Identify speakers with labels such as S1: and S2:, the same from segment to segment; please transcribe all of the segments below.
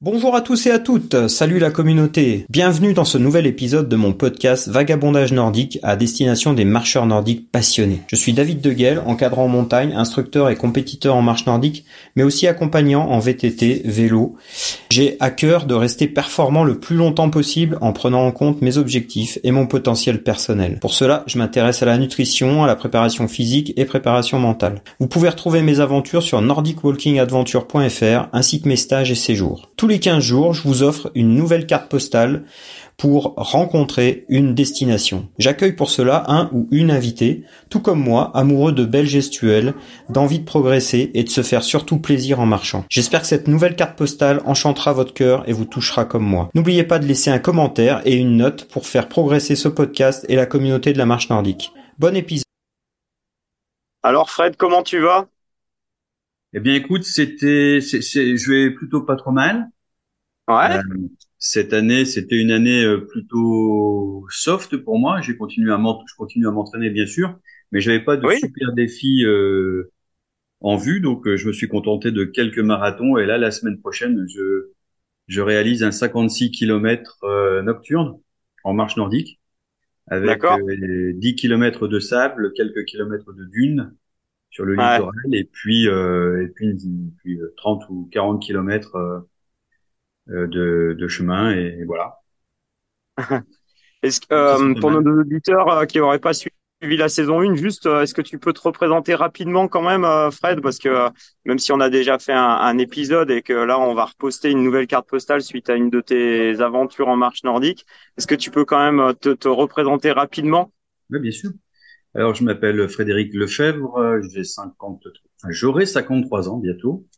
S1: Bonjour à tous et à toutes, salut la communauté. Bienvenue dans ce nouvel épisode de mon podcast Vagabondage nordique à destination des marcheurs nordiques passionnés. Je suis David Deguel, encadrant en montagne, instructeur et compétiteur en marche nordique, mais aussi accompagnant en VTT, vélo. J'ai à cœur de rester performant le plus longtemps possible en prenant en compte mes objectifs et mon potentiel personnel. Pour cela, je m'intéresse à la nutrition, à la préparation physique et préparation mentale. Vous pouvez retrouver mes aventures sur nordicwalkingadventure.fr ainsi que mes stages et séjours tous les 15 jours, je vous offre une nouvelle carte postale pour rencontrer une destination. J'accueille pour cela un ou une invitée, tout comme moi, amoureux de belles gestuelles, d'envie de progresser et de se faire surtout plaisir en marchant. J'espère que cette nouvelle carte postale enchantera votre cœur et vous touchera comme moi. N'oubliez pas de laisser un commentaire et une note pour faire progresser ce podcast et la communauté de la marche nordique. Bon épisode.
S2: Alors Fred, comment tu vas?
S3: Eh bien écoute, c'était, je vais plutôt pas trop mal.
S2: Ouais. Euh,
S3: cette année, c'était une année euh, plutôt soft pour moi. J'ai continué à je continue à m'entraîner bien sûr, mais j'avais pas de super défi euh, en vue, donc je me suis contenté de quelques marathons. Et là, la semaine prochaine, je je réalise un 56 km nocturne en marche nordique avec 10 km de sable, quelques kilomètres de dunes sur le littoral et puis et puis, puis 30 ou 40 kilomètres euh, de, de, chemin et, voilà.
S2: Est-ce que, euh, pour nos auditeurs euh, qui n'auraient pas suivi la saison 1, juste, est-ce que tu peux te représenter rapidement quand même, Fred, parce que même si on a déjà fait un, un, épisode et que là on va reposter une nouvelle carte postale suite à une de tes aventures en marche nordique, est-ce que tu peux quand même te, te représenter rapidement?
S3: Oui, bien sûr. Alors je m'appelle Frédéric Lefebvre, j'ai 50, j'aurai 53 ans bientôt.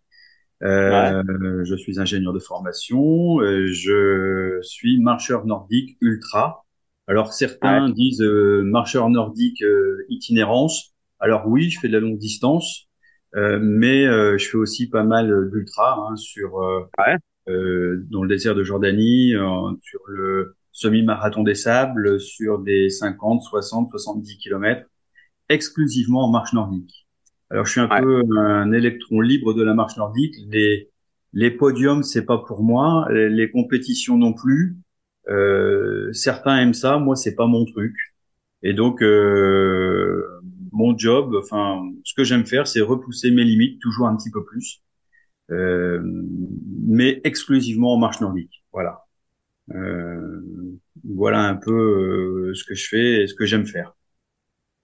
S3: Euh, Je suis ingénieur de formation. Euh, je suis marcheur nordique ultra. Alors certains disent euh, marcheur nordique euh, itinérance. Alors oui, je fais de la longue distance, mais je fais aussi pas mal d'ultra hein, sur ouais. dans le désert de Jordanie, sur le semi-marathon des sables, sur des 50, 60, 70 kilomètres, exclusivement en marche nordique. Alors je suis un peu un électron libre de la marche nordique. Les les podiums c'est pas pour moi, les, compétitions non plus. Euh, certains aiment ça, moi c'est pas mon truc. Et donc euh, mon job, enfin ce que j'aime faire, c'est repousser mes limites toujours un petit peu plus, euh, mais exclusivement en marche nordique. Voilà. Euh, voilà un peu euh, ce que je fais et ce que j'aime faire.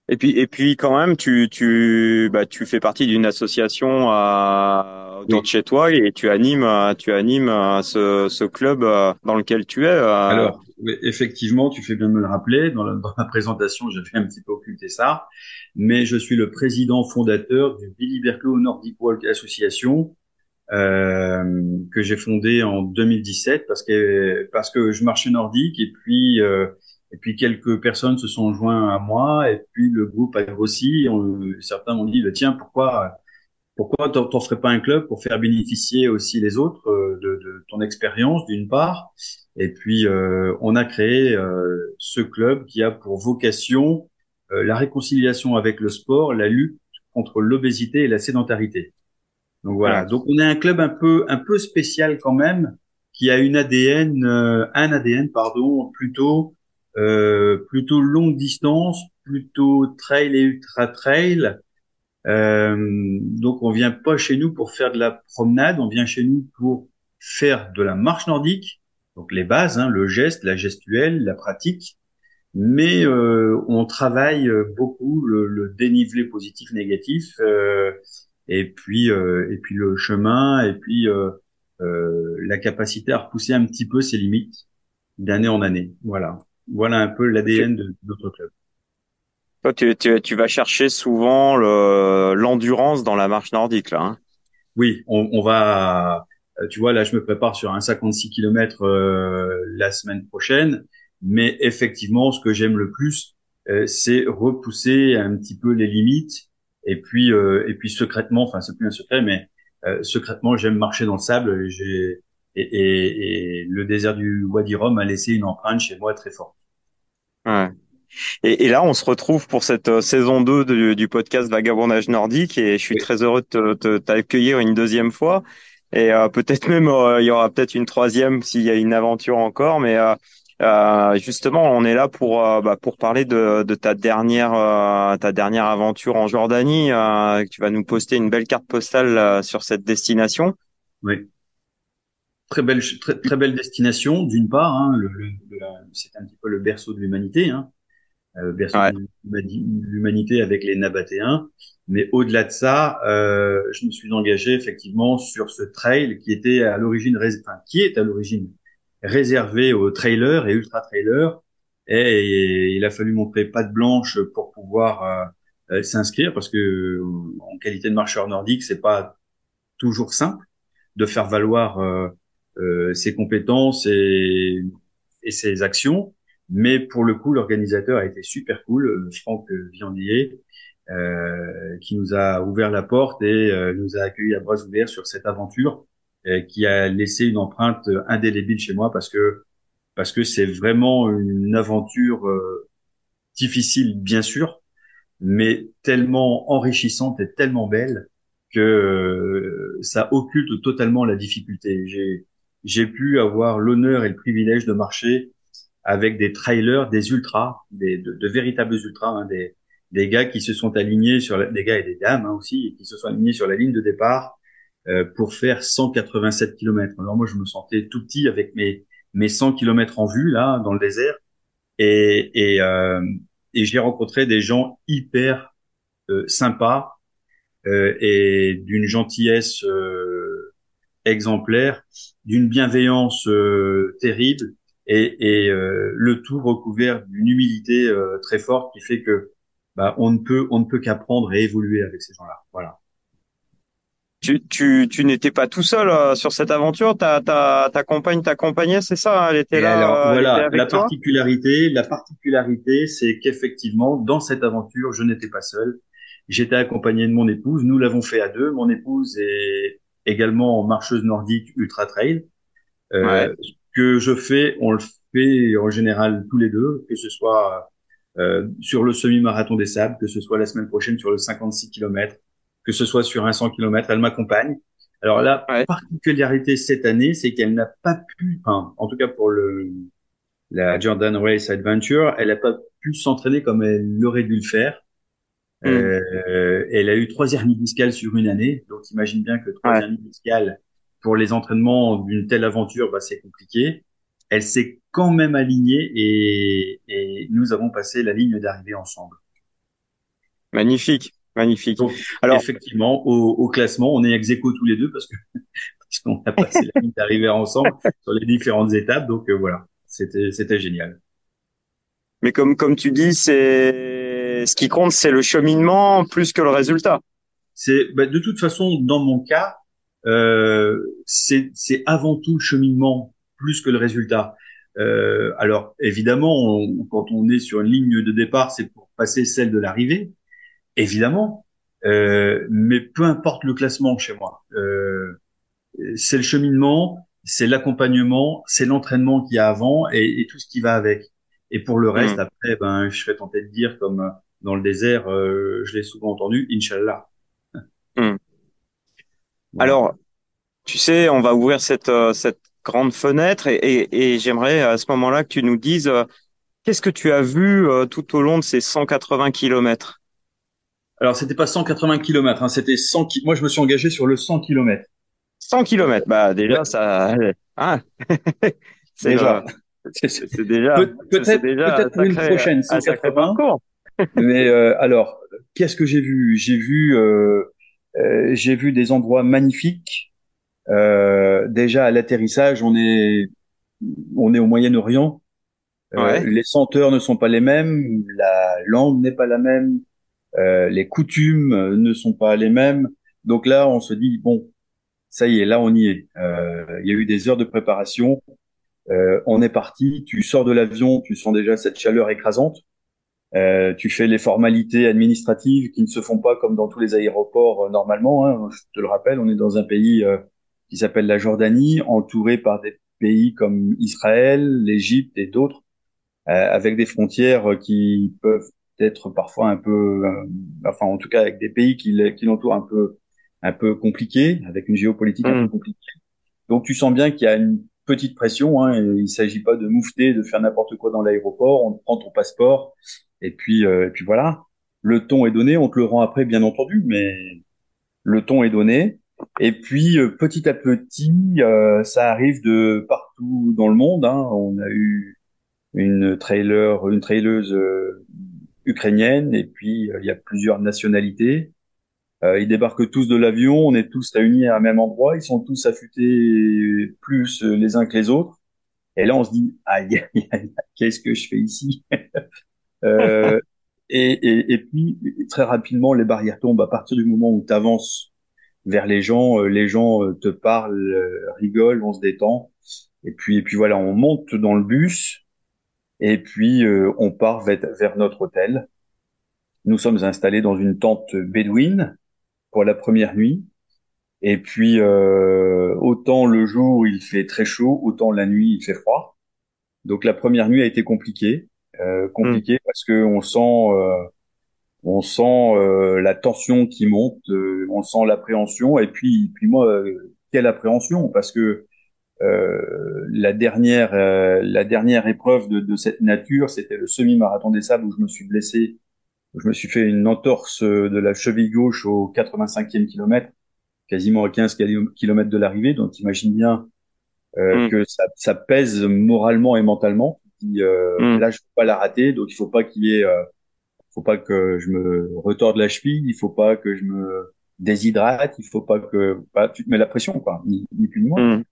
S2: Et puis, et puis quand même, tu, tu, bah, tu fais partie d'une association à, autour de chez toi et tu animes, tu animes ce, ce club euh, dans lequel tu es. Euh.
S3: Alors, effectivement, tu fais bien de me le rappeler. Dans la, dans la présentation, j'avais un petit peu occulté ça, mais je suis le président fondateur du Billy Berkeley Nordic Walk Association. Euh, que j'ai fondé en 2017 parce que parce que je marchais nordique et puis euh, et puis quelques personnes se sont joints à moi, et puis le groupe a grossi. certains m'ont dit, bah, tiens, pourquoi pourquoi t'en ferais pas un club pour faire bénéficier aussi les autres euh, de, de ton expérience d'une part Et puis euh, on a créé euh, ce club qui a pour vocation la réconciliation avec le sport, la lutte contre l'obésité et la sédentarité. Donc voilà. Donc on est un club un peu un peu spécial quand même, qui a une ADN, un ADN pardon, plutôt euh, plutôt longue distance, plutôt trail et ultra trail. Euh, donc on vient pas chez nous pour faire de la promenade, on vient chez nous pour faire de la marche nordique, donc les bases, hein, le geste, la gestuelle, la pratique, mais euh, on travaille beaucoup le, le dénivelé positif négatif euh, et puis euh, et puis le chemin et puis euh, la capacité à repousser un petit peu ses limites d'année en année. Voilà voilà un peu l'ADN de notre club.
S2: Toi, tu, tu, tu, vas chercher souvent l'endurance dans la marche nordique, là. Hein
S3: oui, on, on, va. Euh, tu vois, là, je me prépare sur un 56 km euh, la semaine prochaine, mais effectivement, ce que j'aime le plus, euh, c'est repousser un petit peu les limites, et puis et puis secrètement, enfin, c'est plus un secret, mais secrètement, j'aime marcher dans le sable. J'ai et, et, et, le désert du Wadi Rum a laissé une empreinte chez moi très forte.
S2: Ouais. Et, et, là, on se retrouve pour cette euh, saison 2 du, podcast Vagabondage nordique et je suis très heureux de t'accueillir une deuxième fois. et peut-être même il y aura peut-être une troisième s'il y a une aventure encore. Mais justement, on est là pour bah, pour parler de, de ta dernière ta dernière aventure en Jordanie. tu vas nous poster une belle carte postale sur cette destination.
S3: Oui très belle, très, très belle destination, d'une part. Hein, le, le, c'est un petit peu le berceau de l'humanité, hein, euh, berceau de l'humanité avec les Nabatéens. Mais au-delà de ça, euh, je me suis engagé effectivement sur ce trail qui était à l'origine, enfin, qui est à l'origine réservé aux trailers et ultra trailers. Et, il a fallu montrer patte blanche pour pouvoir euh, euh, s'inscrire parce que en qualité de marcheur nordique, c'est pas toujours simple de faire valoir euh, euh, ses compétences et, et, ses actions. Mais pour le coup, l'organisateur a été super cool, euh, Franck Viandier, euh, qui nous a ouvert la porte et euh, nous a accueillis à bras ouverts sur cette aventure qui a laissé une empreinte indélébile chez moi parce que parce que c'est vraiment une aventure difficile bien sûr, mais tellement enrichissante et tellement belle que ça occulte totalement la difficulté. J'ai j'ai pu avoir l'honneur et le privilège de marcher avec des trailers, des ultras, des, de, véritables ultras, hein, des, des gars qui se sont alignés sur la, des gars et des dames hein, aussi, qui se sont alignés sur la ligne de départ euh, pour faire 187 km. Alors moi, je me sentais tout petit avec mes mes 100 km en vue là dans le désert, et et, euh, et j'ai rencontré des gens hyper euh, sympas euh, et d'une gentillesse euh, exemplaire, d'une bienveillance euh, terrible et, et euh, le tout recouvert d'une humilité euh, très forte qui fait que bah, on ne peut on ne peut qu'apprendre et évoluer avec ces gens-là. Voilà.
S2: Tu, tu, tu n'étais pas tout seul sur cette aventure. Ta, ta, ta compagne t'accompagnait, c'est ça Elle était là.
S3: Alors, voilà, la particularité, la particularité, c'est qu'effectivement, dans cette aventure, je n'étais pas seul. J'étais accompagné de mon épouse. Nous l'avons fait à deux. Mon épouse est également marcheuse nordique ultra trail. Euh, Ce que je fais, on le fait en général tous les deux, que ce soit euh, sur le semi-marathon des sables, que ce soit la semaine prochaine sur le 56 km, que ce soit sur un 100 km, elle m'accompagne. Alors la particularité cette année, c'est qu'elle n'a pas pu, enfin, en tout cas pour le la Jordan Race Adventure, elle n'a pas pu s'entraîner comme elle aurait dû le faire Mm. Euh, elle a eu trois hernies discales sur une année, donc imagine bien que trois hernies discales pour les entraînements d'une telle aventure, bah, c'est compliqué. Elle s'est quand même alignée et, et nous avons passé la ligne d'arrivée ensemble.
S2: Magnifique, magnifique.
S3: Alors effectivement, au, au, classement, on est ex aequo tous les deux parce que parce qu'on a passé la ligne d'arrivée ensemble sur les différentes étapes. Donc euh, voilà, c'était c'était génial.
S2: Mais comme comme tu dis, c'est ce qui compte, c'est le cheminement plus que le résultat.
S3: C'est bah, de toute façon, dans mon cas, euh, c'est avant tout le cheminement plus que le résultat. Euh, alors évidemment, quand on est sur une ligne de départ, c'est pour passer celle de l'arrivée, évidemment. Euh, mais peu importe le classement chez moi, euh, c'est le cheminement, c'est l'accompagnement, c'est l'entraînement qu'il y a avant et, et, tout ce qui va avec. Et pour le reste, mmh. après, ben, je serais tenté de dire comme dans le désert, euh, je l'ai souvent entendu, Inch'Allah.
S2: Hmm. Alors, tu sais, on va ouvrir cette, euh, cette grande fenêtre et, et, et j'aimerais à ce moment-là que tu nous dises euh, qu'est-ce que tu as vu tout au long de ces 180 kilomètres?
S3: Alors, c'était pas 180 kilomètres, hein, c'était 100 Moi, je me suis engagé sur le 100 kilomètres.
S2: 100 kilomètres, bah déjà, ça... Hein?
S3: C'est déjà...
S2: C'est déjà...
S3: Peut-être peut, peut une prochaine, 180. Mais euh, alors, qu'est-ce que j'ai vu? J'ai vu, euh, euh, j'ai vu des endroits magnifiques. déjà à l'atterrissage, on est, on est au Moyen-Orient. Les senteurs ne sont pas les mêmes, la langue n'est pas la même, les coutumes ne sont pas les mêmes. Donc là, on se dit bon, ça y est, là on y est. Il y a eu des heures de préparation. on est parti. Tu sors de l'avion, tu sens déjà cette chaleur écrasante. Euh, tu fais les formalités administratives qui ne se font pas comme dans tous les aéroports euh, normalement. Hein. Je te le rappelle, on est dans un pays euh, qui s'appelle la Jordanie, entouré par des pays comme Israël, l'Égypte et d'autres, euh, avec des frontières qui peuvent être parfois un peu, enfin en tout cas avec des pays qui, qui l'entourent un peu un peu compliqué, avec une géopolitique un peu
S2: Mm.
S3: compliquée. Donc tu sens bien qu'il y a une petite pression. Hein, il s'agit pas de moufter, de faire n'importe quoi dans l'aéroport. On prend ton passeport et puis euh, et puis voilà. Le ton est donné. On te le rend après, bien entendu, mais le ton est donné. Et puis euh, petit à petit, euh, ça arrive de partout dans le monde. Hein. On a eu une trailer, une traileuse euh, ukrainienne, et puis il y a plusieurs nationalités. Euh, ils débarquent tous de l'avion, on est tous réunis à un même endroit, ils sont tous affûtés plus euh, les uns que les autres. Et là, on se dit, aïe, aïe, aïe, qu'est-ce que je fais ici? Euh, et, et, et puis, très rapidement, les barrières tombent à partir du moment où tu avances vers les gens, euh, les gens euh, te parlent, rigolent, on se détend. Et puis, et puis voilà, on monte dans le bus et puis euh, on part vers, vers notre hôtel. Nous sommes installés dans une tente bédouine la première nuit. Et puis, euh, autant le jour il fait très chaud, autant la nuit il fait froid. Donc la première nuit a été compliquée, euh, compliquée parce que on sent, euh, on sent la tension qui monte, on sent l'appréhension. Et puis, puis moi, quelle appréhension? Parce que la dernière, la dernière épreuve de, de cette nature, c'était le semi-marathon des sables où je me suis blessé. Je me suis fait une entorse de la cheville gauche au 85e kilomètre quasiment à 15 km de l'arrivée. Donc, imagine bien euh,
S2: Mm.
S3: que ça, ça pèse moralement et mentalement. Puis, euh,
S2: Mm.
S3: Là, je peux pas la rater, donc il faut pas qu'il y ait, euh, faut pas que je me retorde la cheville, il faut pas que je me déshydrate, il faut pas que, bah, tu te mets la pression, quoi, ni, ni plus ni moins.
S2: Mm.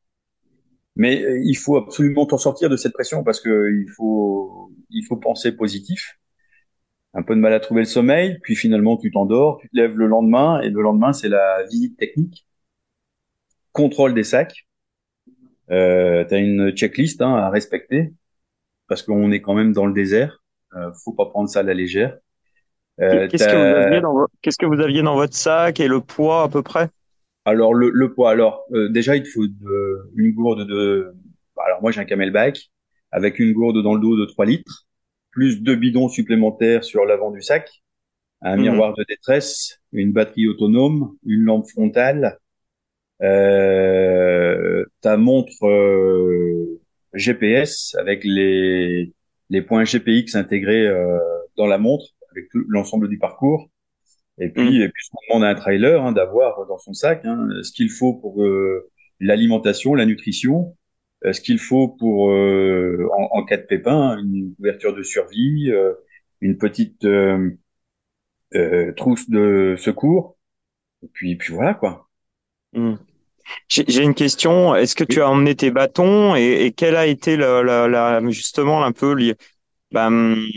S3: Mais euh, il faut absolument t'en sortir de cette pression parce que il faut, il faut penser positif. Un peu de mal à trouver le sommeil, puis finalement tu t'endors, tu te lèves le lendemain et le lendemain c'est la visite technique, contrôle des sacs. Euh, tu as une checklist hein, à respecter parce qu'on est quand même dans le désert. Euh, faut pas prendre ça à la légère. Euh,
S2: Qu'est-ce que vous aviez dans vo- qu'est-ce que vous aviez dans votre sac et le poids à peu près?
S3: Alors le, le poids. Alors euh, déjà il te faut de- une gourde de. Alors moi j'ai un camelback avec une gourde dans le dos de 3 litres, plus deux bidons supplémentaires sur l'avant du sac, un
S2: Mhm.
S3: miroir de détresse, une batterie autonome, une lampe frontale, euh, ta montre euh, GPS avec les les points GPX intégrés euh, dans la montre avec l'ensemble du parcours. Et puis, et puis, ce qu'on demande à un trailer hein, d'avoir dans son sac hein, ce qu'il faut pour l'alimentation, la nutrition, ce qu'il faut pour euh, en, en cas de pépin, une couverture de survie, euh, une petite euh, euh, trousse de secours. Et puis, puis voilà quoi.
S2: Mm. J'ai une question. Est-ce que tu as emmené tes bâtons et, et quelle a été la, la, la- justement un peu hum,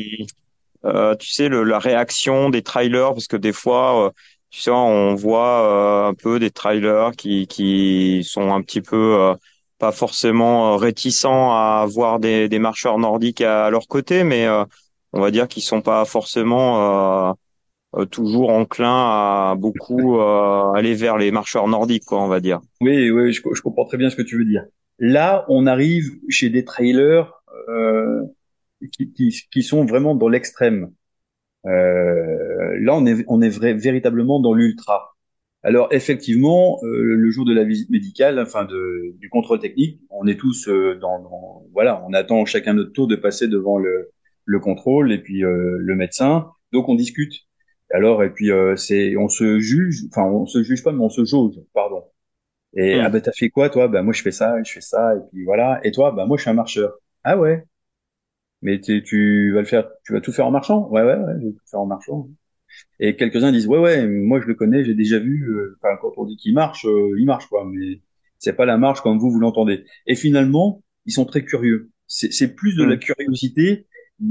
S2: euh, tu sais le, la réaction des trailers? Parce que des fois euh, tu sais on voit euh, un peu des trailers qui qui sont un petit peu euh, pas forcément euh, réticents à voir des, des marcheurs nordiques à, à leur côté mais euh, on va dire qu'ils sont pas forcément euh, euh, toujours enclins à beaucoup euh, aller vers les marcheurs nordiques quoi on va dire.
S3: Oui, oui, je, je comprends très bien ce que tu veux dire. Là, on arrive chez des trailers euh, qui, qui, qui sont vraiment dans l'extrême. Euh, là, on est, on est vrai, véritablement dans l'ultra. Alors, effectivement, euh, le jour de la visite médicale, enfin de, du contrôle technique, on est tous euh, dans, dans- voilà, on attend chacun notre tour de passer devant le, le contrôle et puis euh, le médecin. Donc, on discute. Alors, et puis euh, c'est, on se juge, enfin, on se juge pas, mais on se jauge, pardon. Et
S2: Hmm.
S3: ah ben t'as fait quoi toi? Ben moi je fais ça, je fais ça, et puis voilà. Et toi? Ben moi je suis un marcheur. Ah ouais? Mais tu, tu vas le faire, tu vas tout faire en marchant? Ouais ouais ouais, je vais tout faire en marchant. Et quelques-uns disent ouais ouais, moi je le connais, j'ai déjà vu. euh, Enfin quand on dit qu'il marche, euh, il marche quoi. Mais c'est pas la marche comme vous vous l'entendez. Et finalement ils sont très curieux. C'est plus de la
S2: Mm.
S3: curiosité.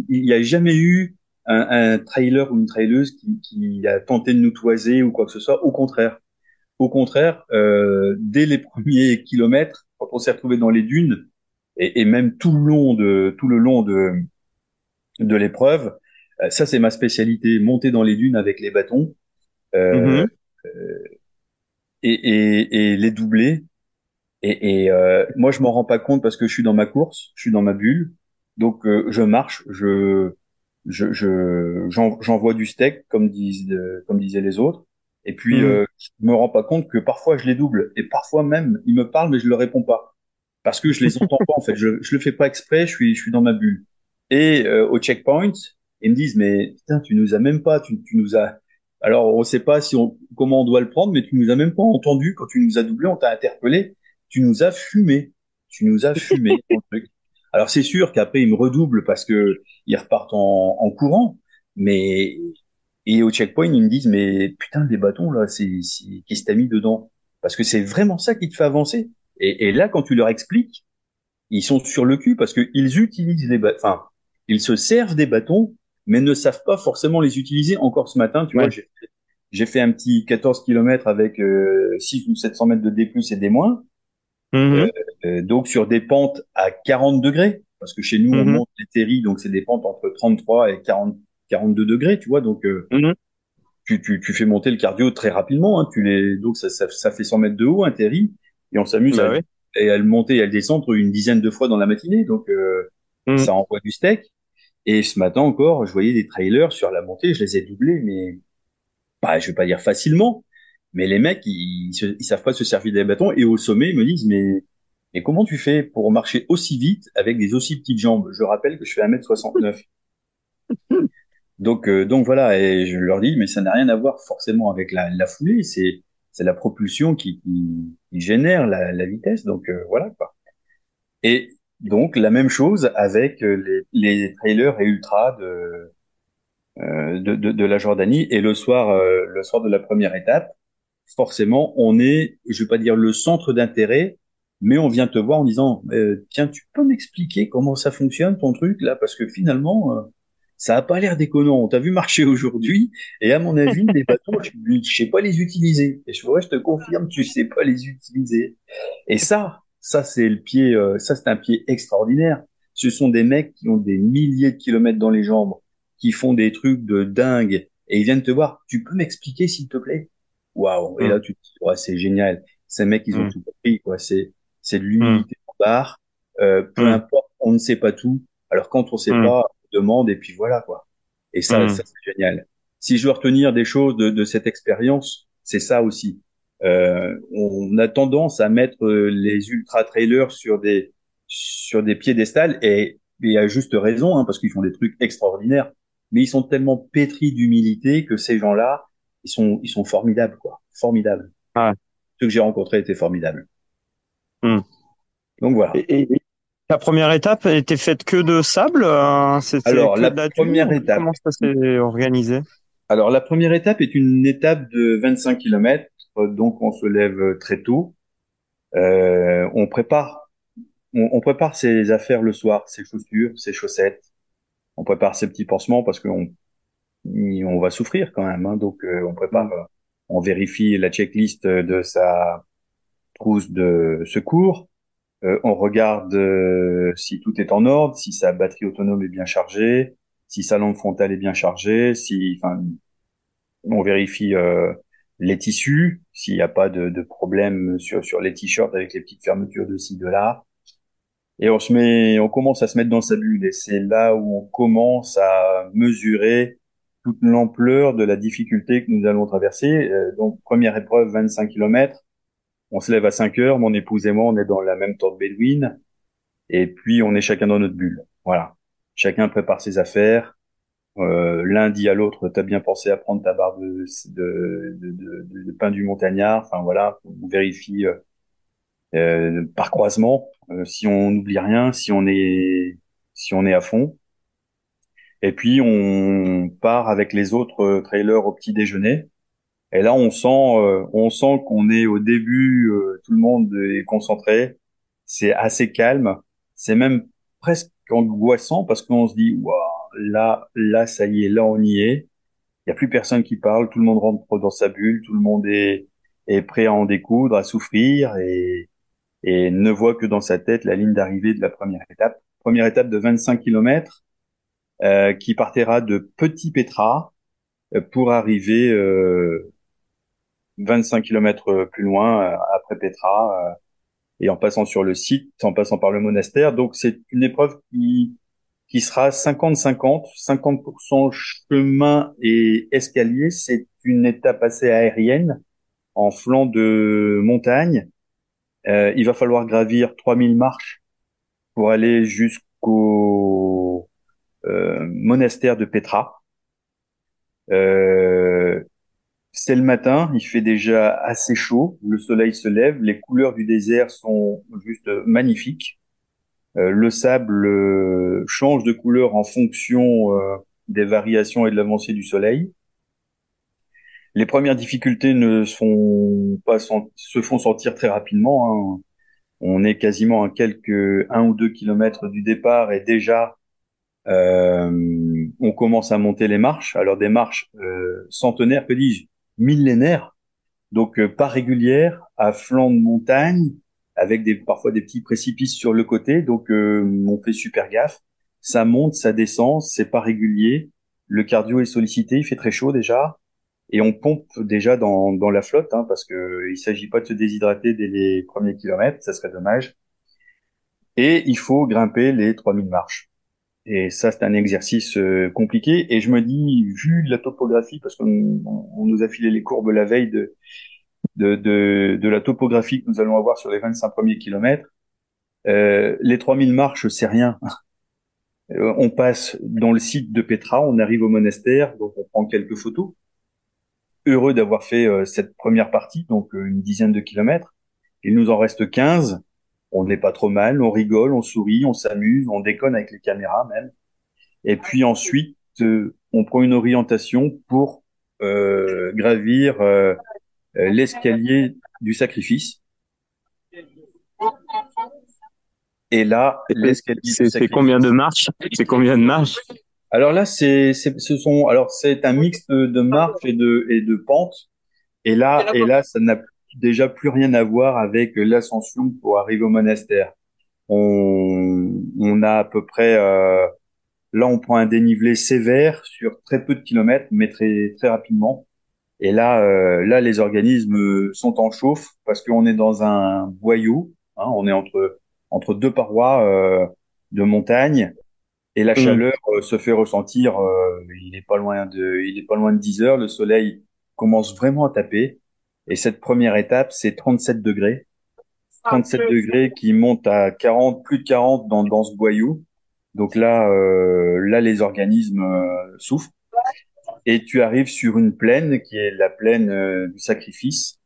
S3: Il n'y a jamais eu un, un trailer ou une traileuse qui, qui a tenté de nous toiser ou quoi que ce soit. Au contraire. Au contraire, euh, dès les premiers kilomètres, quand on s'est retrouvé dans les dunes, et, et même tout le long de tout le long de de l'épreuve, ça c'est ma spécialité, monter dans les dunes avec les bâtons euh,
S2: Mhm.
S3: et, et, et les doubler. Et, et euh, moi je m'en rends pas compte parce que je suis dans ma course, je suis dans ma bulle, donc euh, je marche, je je je- j'en- j'envoie du steak comme disent euh, comme disaient les autres, et puis euh, je me rends pas compte que parfois je les double et parfois même ils me parlent mais je leur réponds pas parce que je les entends pas en fait. Je, je le fais pas exprès, je suis je suis dans ma bulle. Et euh, au checkpoint, ils me disent mais putain tu nous as même pas, tu, tu nous as alors on sait pas si on comment on doit le prendre, mais tu nous as même pas entendu quand tu nous as doublé, on t'a interpellé, tu nous as fumé, tu nous as fumé. Alors c'est sûr qu'après ils me redoublent parce que ils repartent en, en courant, mais et au checkpoint ils me disent mais putain des bâtons là, c'est qui s'est mis dedans? Parce que c'est vraiment ça qui te fait avancer. Et, et, là quand tu leur expliques, ils sont sur le cul parce qu'ils utilisent les bâtons, enfin ils se servent des bâtons, mais ne savent pas forcément les utiliser. Encore ce matin, tu vois, j'ai fait un petit 14 km avec euh, 6 ou 700 mètres de D+, et D-. Mm euh, donc sur des pentes à 40 degrés, parce que chez nous on mhm. monte les terris, donc c'est des pentes entre 33 et 40, 42 degrés, tu vois. Donc euh, mhm. tu, tu, tu, fais monter le cardio très rapidement. Hein, tu les, donc ça, ça, ça, fait 100 mètres de haut un terri, et on s'amuse bah à, et à le monter et à le descendre une dizaine de fois dans la matinée. Donc euh, mhm. ça envoie du steak. Et ce matin encore, je voyais des trailers sur la montée, je les ai doublés, mais bah, je vais pas dire facilement, mais les mecs, ils, ils, savent pas se servir des bâtons et au sommet, ils me disent, mais et comment tu fais pour marcher aussi vite avec des aussi petites jambes? Je rappelle que je fais 1m69. donc, euh, donc voilà, et je leur dis, mais ça n'a rien à voir forcément avec la, la foulée, c'est c'est la propulsion qui, qui, génère la, la, vitesse. Donc euh, voilà quoi. Et donc la même chose avec les, les trailers et ultras de, euh, de, de, de, la Jordanie. Et le soir, euh, le soir de la première étape, forcément, on est, je vais pas dire le centre d'intérêt, mais on vient te voir en disant euh, tiens tu peux m'expliquer comment ça fonctionne ton truc là? Parce que finalement euh, ça a pas l'air déconnant. On t'a vu marcher aujourd'hui et à mon avis les bateaux je, je sais pas les utiliser. Et je je te confirme tu sais pas les utiliser. Et ça ça c'est le pied euh, ça c'est un pied extraordinaire ce sont des mecs qui ont des milliers de kilomètres dans les jambes qui font des trucs de dingue et ils viennent te voir tu peux m'expliquer s'il te plaît? Waouh et mm. là tu te dis ouais, c'est génial ces mecs ils ont mm. tout compris quoi c'est c'est de l'humilité en barre. Euh, peu mmh. importe, on ne sait pas tout. Alors quand on sait pas, on demande et puis voilà quoi. Et ça, ça c'est génial. Si je dois retenir des choses de, de cette expérience, c'est ça aussi. Euh, on a tendance à mettre euh, les ultra trailers sur des sur des piédestals et, et à juste raison hein, parce qu'ils font des trucs extraordinaires. Mais ils sont tellement pétris d'humilité que ces gens-là, ils sont ils sont formidables quoi, formidables. Ah. Ceux que j'ai rencontrés étaient formidables.
S2: Hmm. Donc voilà. Et, la première étape était faite que de sable euh,
S3: Alors la, première étape.
S2: Comment ça s'est organisé?
S3: Alors la première étape est une étape de 25 km, donc on se lève très tôt. Euh, on prépare, on, prépare ses affaires le soir, ses chaussures, ses chaussettes. On prépare ses petits pansements parce qu'on on va souffrir quand même. Hein, donc euh, on prépare, hmm. on vérifie la checklist de sa trousse de secours. Euh, on regarde euh, si tout est en ordre, si sa batterie autonome est bien chargée, si sa lampe frontale est bien chargée, si, enfin, on vérifie euh, les tissus, s'il n'y a pas de, de, problème sur sur les t-shirts avec les petites fermetures de ci de là. Et on se met, on commence à se mettre dans sa bulle. Et c'est là où on commence à mesurer toute l'ampleur de la difficulté que nous allons traverser. donc première épreuve, 25 km on se lève à 5 heures, mon épouse et moi, on est dans la même tente bédouine, et puis on est chacun dans notre bulle. Voilà. Chacun prépare ses affaires. Euh, L'un dit à l'autre, t'as bien pensé à prendre ta barre de, de, de, de, pain du montagnard. Enfin voilà, on vérifie euh, euh par croisement euh, si on n'oublie rien, si on est si on est à fond. Et puis on part avec les autres trailers au petit déjeuner. Et là, on sent, euh, on sent qu'on est au début, euh, tout le monde est concentré. C'est assez calme. C'est même presque angoissant parce qu'on se dit, waouh, là, là, ça y est, là, on y est. Il y a plus personne qui parle. Tout le monde rentre dans sa bulle. Tout le monde est, est prêt à en découdre, à souffrir et, et ne voit que dans sa tête la ligne d'arrivée de la première étape. Première étape de 25 km euh, qui partira de Petit Pétras euh, pour arriver euh, 25 km plus loin, euh, après Petra, euh, et en passant sur le site, en passant par le monastère. Donc c'est une épreuve qui qui sera 50-50, 50%, chemin et escalier. C'est une étape assez aérienne en flanc de montagne. Euh, il va falloir gravir 3000 marches pour aller jusqu'au euh, monastère de Petra. Euh, c'est le matin, il fait déjà assez chaud, le soleil se lève, les couleurs du désert sont juste magnifiques. Euh, le sable euh, change de couleur en fonction euh, des variations et de l'avancée du soleil. Les premières difficultés ne pas se font sentir très rapidement. Hein. On est quasiment à quelques un ou deux kilomètres du départ et déjà on commence à monter les marches. Alors des marches centenaires, que dis-je, millénaires, donc pas régulières, à flanc de montagne, avec des parfois des petits précipices sur le côté. Donc euh, on fait super gaffe. Ça monte, ça descend, c'est pas régulier. Le cardio est sollicité, il fait très chaud déjà, et on pompe déjà dans, dans la flotte hein, parce que il s'agit pas de se déshydrater dès les premiers kilomètres, ça serait dommage. Et il faut grimper les 3000 marches. Et ça, c'est un exercice euh, compliqué. Et je me dis, vu la topographie, parce qu'on on nous a filé les courbes la veille de, de, de, de, la topographie que nous allons avoir sur les 25 premiers kilomètres, euh, les 3000 marches, c'est rien. Euh, on passe dans le site de Petra, on arrive au monastère, donc on prend quelques photos. Heureux d'avoir fait euh, cette première partie, donc euh, une dizaine de kilomètres. Il nous en reste 15. On n'est pas trop mal, on rigole, on sourit, on s'amuse, on déconne avec les caméras même. Et puis ensuite, on prend une orientation pour gravir euh, l'escalier du sacrifice. Et là,
S2: l'escalier C'est combien de marches? C'est combien de marches?
S3: Alors là, c'est, ce sont, alors c'est un mix de, marches et de et de pentes. Et là, et là, ça n'a déjà plus rien à voir avec l'ascension pour arriver au monastère. On, on a à peu près, euh, là, on prend un dénivelé sévère sur très peu de kilomètres, mais très très rapidement. Et là, euh, là, les organismes sont en chauffe parce qu'on est dans un boyau. Hein, on est entre entre deux parois euh, de montagne et la mmh. chaleur euh, se fait ressentir. Euh, il est pas loin de, il est pas loin de 10 heures. Le soleil commence vraiment à taper. Et cette première étape, c'est 37 degrés. 37 degrés qui montent à 40, plus de 40 dans, dans ce boyau. Donc là, là, les organismes souffrent et tu arrives sur une plaine qui est la plaine euh, du sacrifice,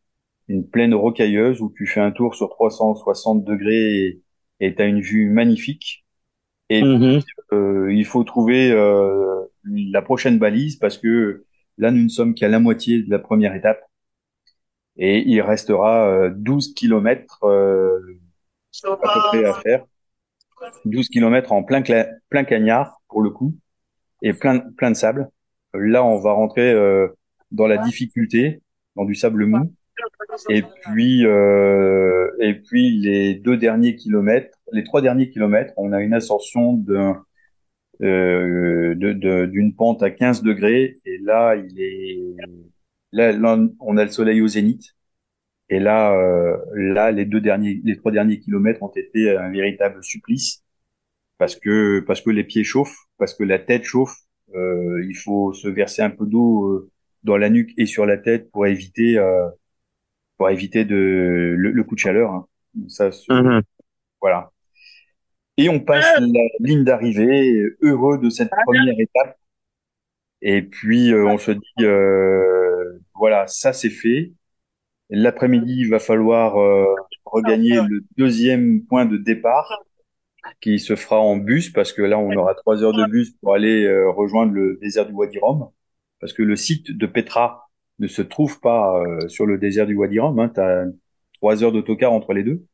S3: une plaine rocailleuse où tu fais un tour sur 360 degrés et tu as une vue magnifique. Et mm-hmm. euh, il faut trouver euh, la prochaine balise parce que là, nous ne sommes qu'à la moitié de la première étape. Et il restera 12 kilomètres à peu près à faire. 12 kilomètres en plein, plein cagnard pour le coup et plein, plein de sable. Là, on va rentrer euh, dans la difficulté, dans du sable mou. Et puis, euh, et puis les deux derniers kilomètres, les trois derniers kilomètres, on a une ascension d'un euh, d'une pente à 15 degrés. Et là, il est là, on a le soleil au zénith. Et là, euh, là, les deux derniers, les trois derniers kilomètres ont été un véritable supplice parce que parce que les pieds chauffent, parce que la tête chauffe, euh, il faut se verser un peu d'eau euh, dans la nuque et sur la tête pour éviter euh, pour éviter de le, coup de chaleur. Hein. Ça, mhm. voilà. Et on passe la ligne d'arrivée, heureux de cette première étape. Et puis on se dit, euh, voilà, ça c'est fait. L'après-midi, il va falloir regagner le deuxième point de départ qui se fera en bus parce que là on aura trois heures de bus pour aller euh, rejoindre le désert du Wadi Rum parce que le site de Petra ne se trouve pas euh, sur le désert du Wadi Rum. Hein, tu as trois heures d'autocar entre les deux.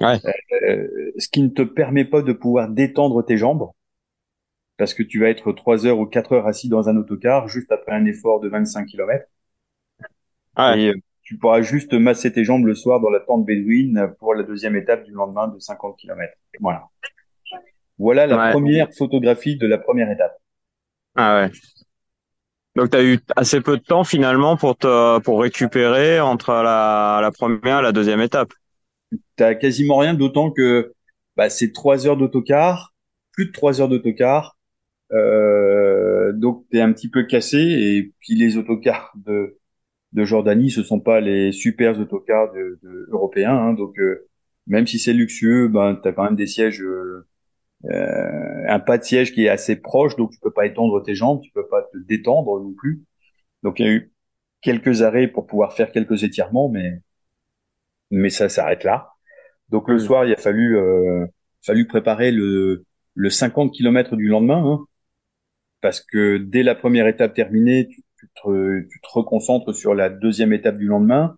S3: Ouais. Euh, ce qui ne te permet pas de pouvoir détendre tes jambes parce que tu vas être trois heures ou quatre heures assis dans un autocar juste après un effort de 25 km. Ouais tu pourras juste masser tes jambes le soir dans la tente bédouine pour la deuxième étape du lendemain de 50 km. Voilà. Voilà la première photographie de la première étape.
S2: Ah ouais. Donc tu as eu assez peu de temps finalement pour te pour récupérer entre la, la première et la deuxième étape.
S3: T'as quasiment rien d'autant que bah, c'est trois heures d'autocar, plus de trois heures d'autocar. Euh, donc t'es un petit peu cassé et puis les autocars de de Jordanie, ce sont pas les super autocars de, de européens. Hein, donc, euh, même si c'est luxueux, ben, tu as quand même des sièges, euh, un pas de siège qui est assez proche, donc tu peux pas étendre tes jambes, tu peux pas te détendre non plus. Donc, il y a eu quelques arrêts pour pouvoir faire quelques étirements, mais mais ça s'arrête là. Donc, le mmh. soir, il a fallu euh, fallu préparer le le 50 km du lendemain, hein, parce que dès la première étape terminée, tu, te, tu te reconcentres sur la deuxième étape du lendemain.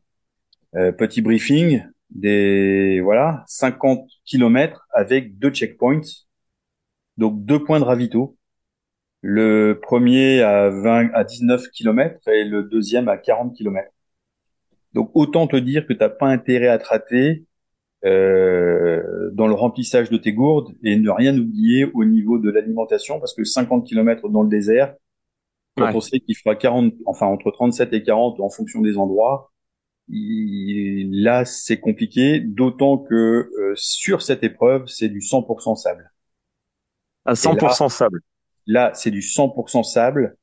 S3: Euh, petit briefing, des voilà 50 km avec deux checkpoints, donc deux points de ravito. Le premier à 20 à 19 km et le deuxième à 40 km. Donc autant te dire que t'as pas intérêt à te euh, dans le remplissage de tes gourdes et ne rien oublier au niveau de l'alimentation parce que 50 km dans le désert, quand on sait qu'il fera 40, enfin entre 37 et 40 en fonction des endroits, là c'est compliqué, d'autant que euh, sur cette épreuve c'est du 100% sable.
S2: À 100% sable.
S3: Là c'est du 100% sable.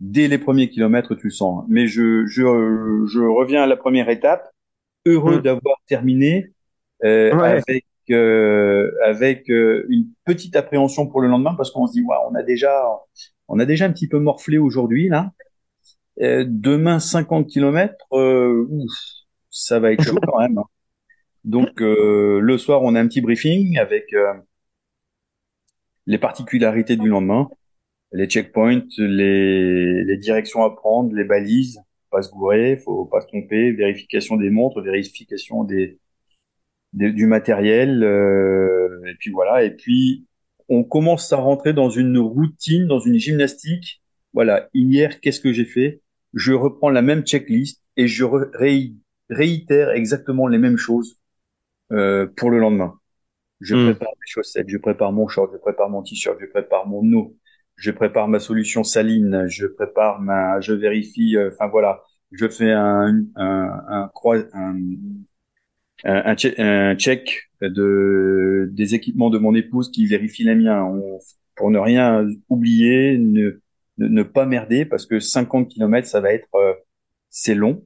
S3: Dès les premiers kilomètres tu le sens. Mais je je, je reviens à la première étape, heureux mm. d'avoir terminé euh, avec euh, avec euh, une petite appréhension pour le lendemain parce qu'on se dit waouh on a déjà on a déjà un petit peu morflé aujourd'hui là. demain 50 km, ça va être chaud quand même. Hein. Donc le soir on a un petit briefing avec les particularités du lendemain, les checkpoints, les, les directions à prendre, les balises, pas se gourer, faut pas se tromper, vérification des montres, vérification des du matériel, euh, et puis voilà. Et puis on commence à rentrer dans une routine, dans une gymnastique. Voilà, hier, qu'est-ce que j'ai fait? Je reprends la même checklist et je réitère exactement les mêmes choses euh, pour le lendemain. Je hmm. prépare mes chaussettes, je prépare mon short, je prépare mon t-shirt, je prépare mon eau, je prépare ma solution saline, je prépare ma, je vérifie, euh, enfin voilà, je fais un, un, un, un, un, un, check de des équipements de mon épouse qui vérifie les miens pour ne rien oublier, ne, ne, pas merder parce que 50 km ça va être euh, c'est long.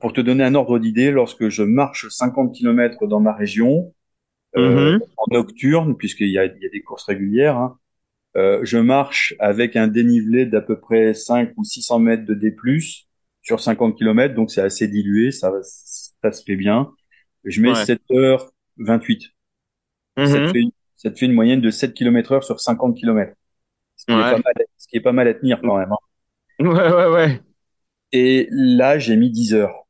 S3: Pour te donner un ordre d'idée, lorsque je marche 50 km dans ma région euh, mm-hmm. en nocturne, puisqu'il y a, il y a des courses régulières, hein, euh, je marche avec un dénivelé d'à peu près 5 ou 600 mètres de D+, sur 50 km, donc c'est assez dilué, ça, ça se fait bien je mets 7h28. Ça, te mhm. fait, ça, te fait, une moyenne de 7 km heure sur 50 km. Ce qui, est, pas mal, ce qui est pas mal à tenir quand même. Hein.
S2: Ouais, ouais, ouais.
S3: Et là, j'ai mis 10 heures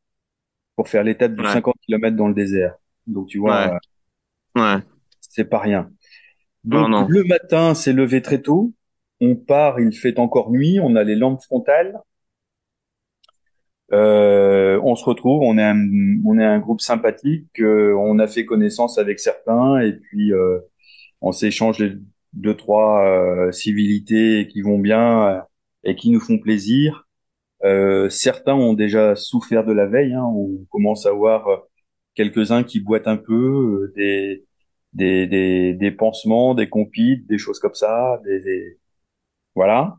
S3: pour faire l'étape de 50 km dans le désert. Donc, tu vois,
S2: ouais.
S3: c'est pas rien. Donc, le matin, c'est levé très tôt. On part, il fait encore nuit. On a les lampes frontales. Euh, on se retrouve, on est un, on est un groupe sympathique, euh, on a fait connaissance avec certains et puis euh, on s'échange les deux trois euh, civilités qui vont bien et qui nous font plaisir. certains ont déjà souffert de la veille, hein, on commence à voir quelques-uns qui boitent un peu, des, des, des, des pansements, des compites, des choses comme ça, des, des... voilà.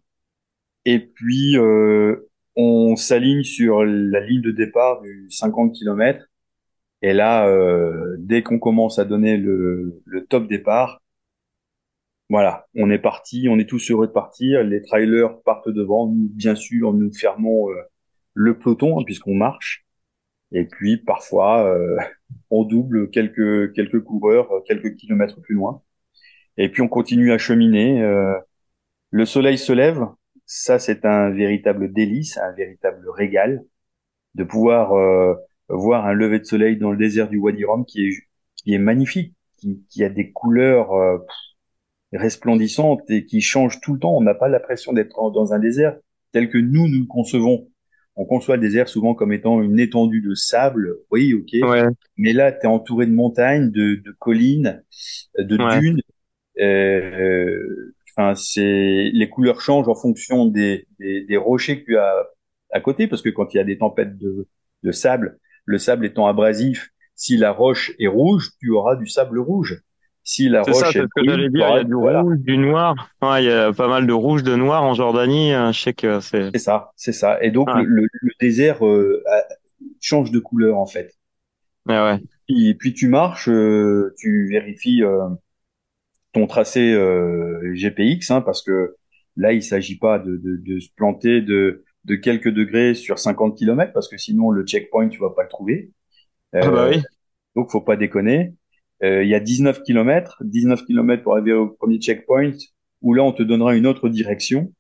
S3: Et puis euh, on s'aligne sur la ligne de départ du 50 km. Et là, euh, dès qu'on commence à donner le, top départ, voilà, on est parti, on est tous heureux de partir. Les trailers partent devant, nous, bien sûr, nous fermons euh, le peloton hein, puisqu'on marche. Et puis parfois, euh, on double quelques quelques coureurs quelques kilomètres plus loin. Et puis on continue à cheminer. le soleil se lève, ça, c'est un véritable délice, un véritable régal de pouvoir euh, voir un lever de soleil dans le désert du Wadi Rum qui est qui est magnifique, qui, a des couleurs euh, resplendissantes et qui changent tout le temps. On n'a pas l'impression d'être dans un désert tel que nous nous le concevons. On conçoit le désert souvent comme étant une étendue de sable. Oui, ok. Mais là, tu es entouré de montagnes, de, de collines, de dunes. Euh, Enfin, c'est les couleurs changent en fonction des, des, des rochers que tu as à côté, parce que quand il y a des tempêtes de, de sable, le sable étant abrasif, si la roche est rouge, tu auras du sable rouge. Si la roche
S2: ça, que j'allais dire. Il y a du rouge, du noir. Ouais, il y a pas mal de rouge, de noir en Jordanie. Je sais que c'est.
S3: C'est ça, c'est ça. Et donc le, le, désert euh, change de couleur en fait.
S2: Ouais, ouais.
S3: Et puis tu marches, euh, tu vérifies euh, ton tracé GPX, hein, parce que là il s'agit pas de, de, de, se planter de, de quelques degrés sur 50 km, parce que sinon le checkpoint tu vas pas le trouver.
S2: ah bah oui.
S3: Donc faut pas déconner. Euh, il y a 19 km, 19 km pour arriver au premier checkpoint, où là on te donnera une autre direction.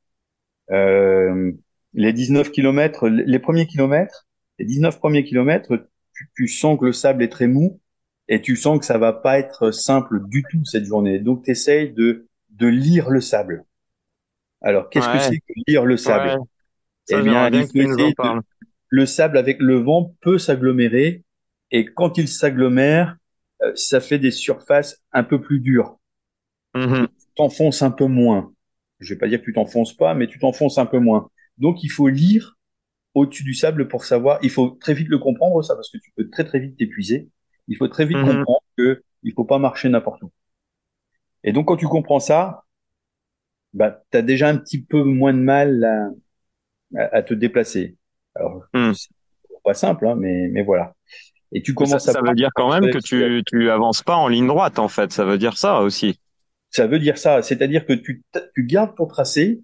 S3: Euh, les 19 km, les premiers kilomètres, les 19 premiers kilomètres, tu, tu, sens que le sable est très mou et tu sens que ça va pas être simple du tout cette journée. Donc tu essayes de, de lire le sable. Alors qu'est-ce que c'est que lire le sable?
S2: Eh bien,
S3: le sable avec le vent peut s'agglomérer et quand il s'agglomère, euh, ça fait des surfaces un peu plus dures.
S2: Mm-hmm.
S3: Tu t'enfonces un peu moins. Je vais pas dire que tu t'enfonces pas, mais tu t'enfonces un peu moins. Donc il faut lire au-dessus du sable pour savoir. Il faut très vite le comprendre ça parce que tu peux très très vite t'épuiser. Il faut très vite mm-hmm. comprendre que il faut pas marcher n'importe où. Et donc quand tu comprends ça, bah as déjà un petit peu moins de mal à, à, te déplacer. Alors mm. c'est pas simple, hein, mais mais voilà.
S2: Et tu commences ça, ça veut dire quand même que tu tu avances pas en ligne droite en fait. Ça veut dire ça aussi.
S3: Ça veut dire ça, c'est-à-dire que tu tu gardes ton tracé,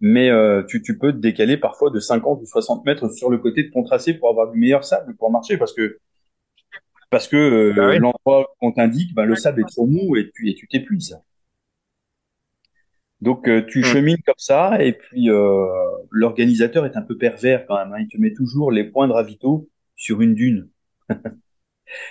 S3: mais euh, tu tu peux te décaler parfois de 50 ou 60 mètres sur le côté de ton tracé pour avoir du meilleur sable pour marcher parce que parce que euh, bah l'endroit qu'on t'indique, ben, le sable est trop mou et tu et tu t'épuises. Donc euh, tu hmm. chemines comme ça et puis euh, l'organisateur est un peu pervers quand même. Hein. Il te met toujours les points de ravito sur une dune.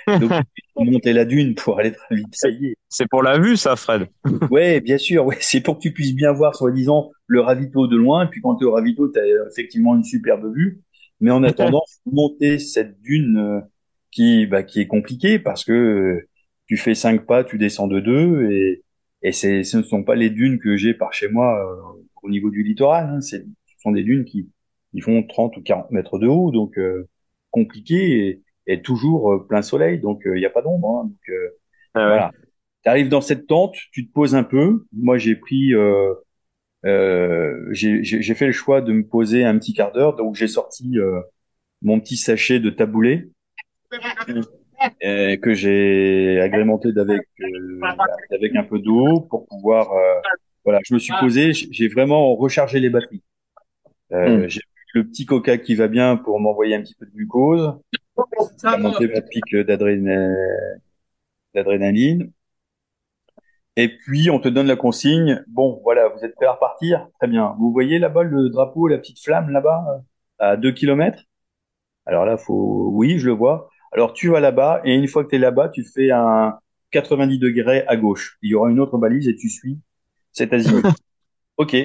S3: Donc, monter la dune pour aller très vite. Ça y est.
S2: C'est pour la vue, ça, Fred.
S3: ouais, bien sûr. Ouais, c'est pour que tu puisses bien voir, soi-disant, le ravito de loin. Et puis quand tu es au ravito, tu as effectivement une superbe vue. Mais en attendant, monter cette dune euh, qui, bah, qui est compliquée parce que euh, tu fais cinq pas, tu descends de deux et, et c'est, ce ne sont pas les dunes que j'ai par chez moi euh, au niveau du littoral. Hein. ce sont des dunes qui, qui font 30 ou 40 mètres de haut, donc compliqué. Et, est toujours euh, plein soleil, donc il euh, n'y a pas d'ombre. Hein, donc euh, ah voilà. Tu arrives dans cette tente, tu te poses un peu. Moi, j'ai pris, euh, j'ai fait le choix de me poser un petit quart d'heure, donc j'ai sorti mon petit sachet de taboulé que j'ai agrémenté d'avec avec un peu d'eau pour pouvoir. voilà, je me suis posé, j'ai vraiment rechargé les batteries. Hmm. J'ai le petit coca qui va bien pour m'envoyer un petit peu de glucose monter ma pic d'adrénaline. Et puis, on te donne la consigne. Bon, voilà, vous êtes prêt à repartir? Très bien. Vous voyez là-bas le drapeau, la petite flamme là-bas, à 2 km? Alors là, faut, oui, je le vois. Alors, tu vas là-bas, et une fois que tu es là-bas, tu fais un 90 degrés à gauche. Il y aura une autre balise et tu suis cet asile. ok.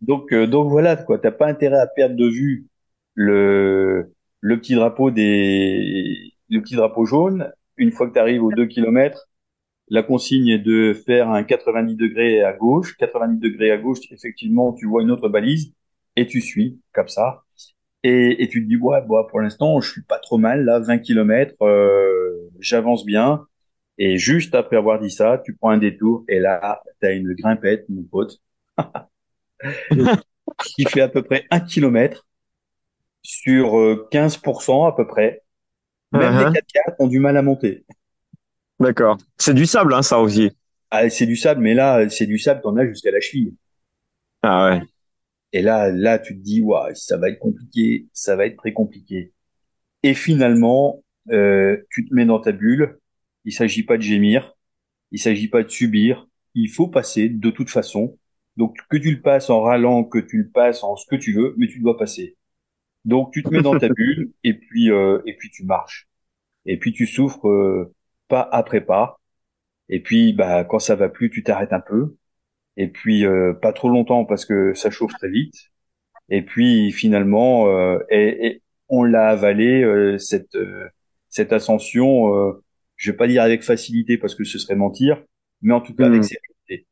S3: donc, euh, donc voilà, quoi. T'as pas intérêt à perdre de vue le, le petit drapeau des, le petit drapeau jaune. Une fois que tu arrives aux 2 km, la consigne est de faire un 90 degrés à gauche. 90 degrés à gauche, effectivement, tu vois une autre balise et tu suis comme ça. Et, et tu te dis, ouais, bon, pour l'instant, je suis pas trop mal, là, 20 km, euh, j'avance bien. Et juste après avoir dit ça, tu prends un détour et là, tu as une grimpette, mon pote, qui fait à peu près un kilomètre sur 15% euh, à peu près. Même les 4x4 uh-huh. ont du mal à monter.
S2: D'accord. C'est du sable, hein, ça aussi.
S3: Ah, c'est du sable, mais là, c'est du sable, t'en as jusqu'à la cheville.
S2: Ah ouais.
S3: Et là, là, tu te dis, waouh, ça va être compliqué, ça va être très compliqué. Et finalement, euh, tu te mets dans ta bulle. Il s'agit pas de gémir, il s'agit pas de subir. Il faut passer de toute façon. Donc que tu le passes en râlant, que tu le passes en ce que tu veux, mais tu dois passer. Donc tu te mets dans ta bulle et puis euh, et puis tu marches. Et puis tu souffres euh, pas après pas. Et puis bah quand ça va plus, tu t'arrêtes un peu. Et puis euh, pas trop longtemps parce que ça chauffe très vite. Et puis finalement et, et, on l'a avalé cette cette ascension je vais pas dire avec facilité parce que ce serait mentir, mais en tout cas avec mmh. sérénité.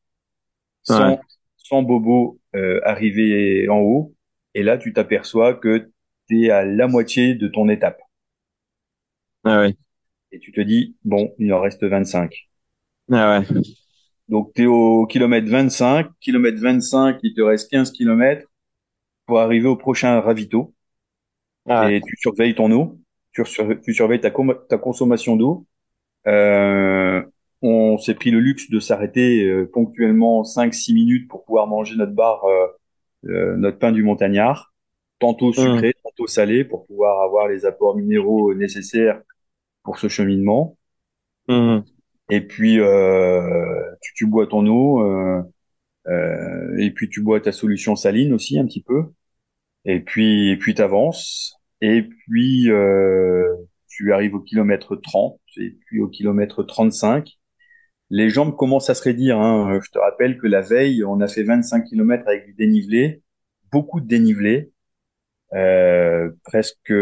S3: Sans, sans bobo arriver en haut. Et là, tu t'aperçois que tu à la moitié de ton étape.
S2: Ah oui.
S3: Et tu te dis, bon, il en reste 25.
S2: Ah ouais.
S3: Donc tu es au kilomètre 25, kilomètre 25, il te reste 15 kilomètres pour arriver au prochain ravito.
S2: Ah
S3: et tu surveilles ton eau, tu, tu surveilles ta, ta consommation d'eau. Euh, on s'est pris le luxe de s'arrêter euh, ponctuellement 5-6 minutes pour pouvoir manger notre bar, euh, euh notre pain du montagnard, tantôt mmh. sucré, tantôt salé, pour pouvoir avoir les apports minéraux nécessaires pour ce cheminement. Mmh. Et puis euh, tu, tu, bois ton eau, et puis tu bois ta solution saline aussi un petit peu. Et puis, et puis t'avances. Et puis, euh, tu arrives au kilomètre 30 et puis au kilomètre 35. Les jambes commencent à se raidir. Hein. Je te rappelle que la veille, on a fait 25 kilomètres avec du dénivelé, beaucoup de dénivelé, euh, presque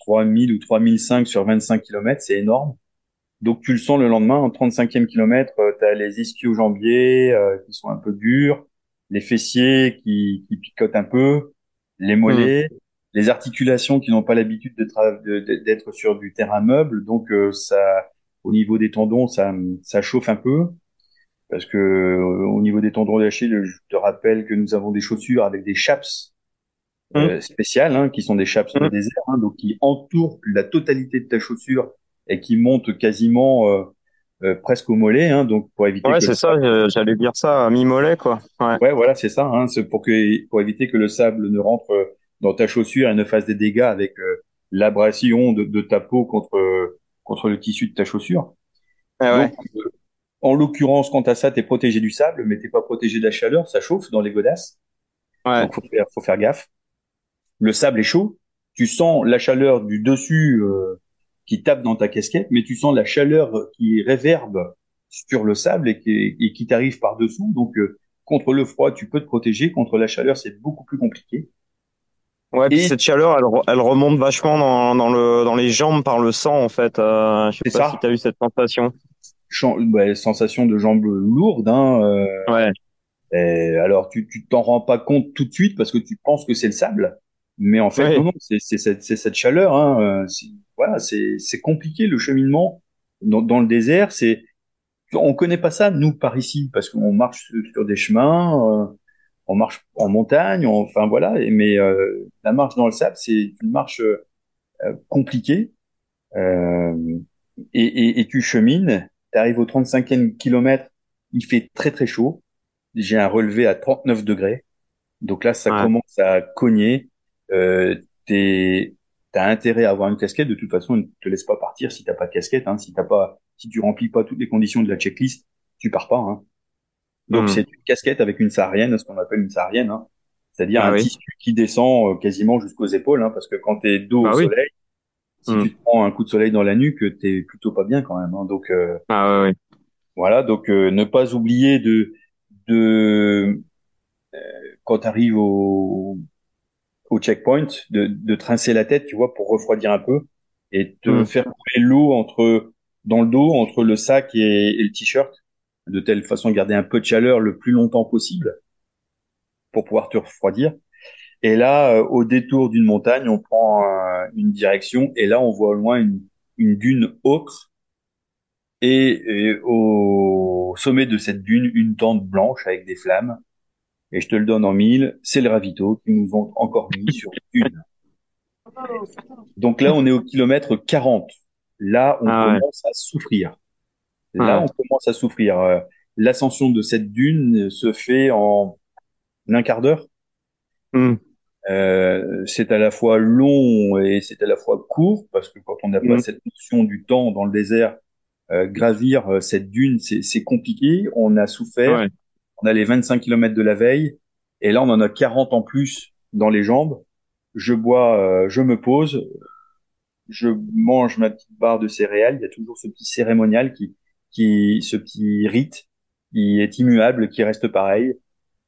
S3: 3000 ou 3005 sur 25 kilomètres, c'est énorme. Donc tu le sens le lendemain, en 35e kilomètre, euh, tu as les ischio-jambiers euh, qui sont un peu durs, les fessiers qui, qui picotent un peu, les mollets, mmh les articulations qui n'ont pas l'habitude d'être sur du terrain meuble, donc euh, ça, au niveau des tendons, ça, ça chauffe un peu. Parce que euh, au niveau des tendons d'Achille, je te rappelle que nous avons des chaussures avec des chaps euh, mmh. spéciales, hein, qui sont des chaps de mmh. désert, hein, donc qui entourent la totalité de ta chaussure et qui montent quasiment euh, presque au mollet, hein, donc pour éviter.
S2: Ouais, c'est ça. J'allais dire ça, mi mollet, quoi.
S3: Ouais, ouais voilà, c'est ça. Hein, c'est pour que pour éviter que le sable ne rentre dans ta chaussure et ne fasse des dégâts avec euh, l'abrasion de, de, ta peau contre contre le tissu de ta chaussure.
S2: Ah ouais.
S3: Euh, en l'occurrence, quant à ça, t'es protégé du sable, mais t'es pas protégé de la chaleur, ça chauffe dans les godasses.
S2: Ouais.
S3: Donc faut faire, faut faire gaffe. Le sable est chaud, tu sens la chaleur du dessus euh, qui tape dans ta casquette, mais tu sens la chaleur qui réverbe sur le sable et qui, et qui t'arrive par dessous. Donc contre le froid, tu peux te protéger. Contre la chaleur, c'est beaucoup plus compliqué.
S2: Ouais, puis cette chaleur, elle, elle, remonte vachement dans, dans, le, dans les jambes par le sang, en fait. Euh, je sais pas ça. si tu as eu cette sensation.
S3: Bah, sensation de jambes lourdes. Hein,
S2: euh, ouais.
S3: Et alors, tu tu t'en rends pas compte tout de suite parce que tu penses que c'est le sable. Mais en fait, non, non, c'est cette, cette chaleur. Hein, euh, voilà, c'est compliqué le cheminement dans, dans le désert. C'est on connaît pas ça nous par ici parce qu'on marche sur des chemins. Euh, on marche en montagne, enfin voilà. Mais euh, la marche dans le sable, c'est une marche euh, compliquée. Euh, et, et, et, tu chemines, tu arrives au 35e kilomètre, il fait très très chaud. J'ai un relevé à 39 degrés. Donc là, ça commence à cogner. Euh, t'as intérêt à avoir une casquette. De toute façon, ne te laisse pas partir si t'as pas de casquette. Hein. Si t'as pas, si tu remplis pas toutes les conditions de la checklist, tu pars pas. Hein. Donc hmm. c'est une casquette avec une saharienne, ce qu'on appelle une saharienne, hein. c'est-à-dire ah un tissu qui descend euh, quasiment jusqu'aux épaules, hein, parce que quand t'es dos ah au soleil, si hmm. tu te prends un coup de soleil dans la nuque, t'es plutôt pas bien quand même. Hein. Donc euh,
S2: ah
S3: voilà, donc euh, ne pas oublier de de quand t'arrives au au checkpoint, de, de trincer la tête, tu vois, pour refroidir un peu et te hmm. faire couler l'eau entre dans le dos entre le sac et, et le t-shirt de telle façon garder un peu de chaleur le plus longtemps possible pour pouvoir te refroidir. Et là, euh, au détour d'une montagne, on prend euh, une direction et là, on voit au loin une, une dune ocre et, au sommet de cette dune, une tente blanche avec des flammes. Et je te le donne en mille, c'est le ravito qui nous ont encore mis sur une. Donc là, on est au kilomètre 40. Là, on ah commence à souffrir. Là, on commence à souffrir. L'ascension de cette dune se fait en un quart d'heure.
S2: Hmm.
S3: Euh, c'est à la fois long et c'est à la fois court parce que quand on n'a pas hmm. cette notion du temps dans le désert, euh, gravir euh, cette dune, c'est compliqué. On a souffert. On a les 25 km de la veille et là on en a 40 en plus dans les jambes. Je bois, je me pose, je mange ma petite barre de céréales. Il y a toujours ce petit cérémonial qui qui, ce petit rite qui est immuable, qui reste pareil.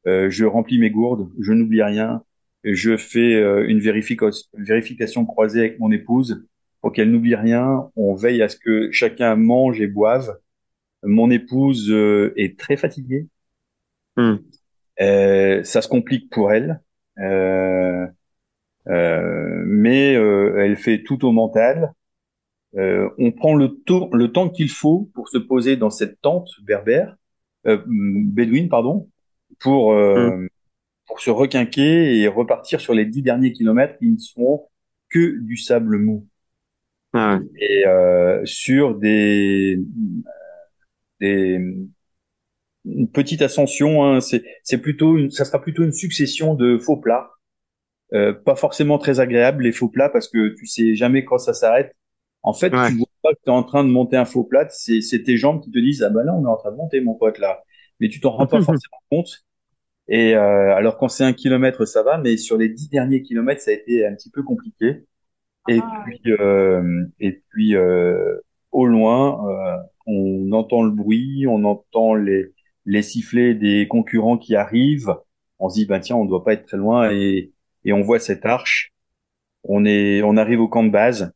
S3: Euh, je remplis mes gourdes, je n'oublie rien. Je fais euh, une vérification croisée avec mon épouse pour qu'elle n'oublie rien. On veille à ce que chacun mange et boive. Mon épouse euh, est très fatiguée.
S2: Hmm.
S3: ça se complique pour elle. mais elle fait tout au mental. Euh, on prend le, tour, le temps qu'il faut pour se poser dans cette tente berbère, euh, bédouine, pardon, pour, euh, mm. pour se requinquer et repartir sur les dix derniers kilomètres qui ne seront que du sable mou. Ah Et euh, sur des, des une petite ascension, hein, c'est c'est plutôt une, ça sera plutôt une succession de faux plats, euh, pas forcément très agréable les faux plats parce que tu sais jamais quand ça s'arrête en fait, tu vois pas que tu es en train de monter un faux plat, c'est, tes jambes qui te disent ah ben là on est en train de monter mon pote là, mais tu t'en rends pas forcément compte. Et euh, alors quand c'est un kilomètre ça va, mais sur les dix derniers kilomètres ça a été un petit peu compliqué. Et ah. puis euh, et puis euh, au loin euh, on entend le bruit, on entend les les sifflets des concurrents qui arrivent. On se dit ben tiens on doit pas être très loin et et on voit cette arche. On est on arrive au camp de base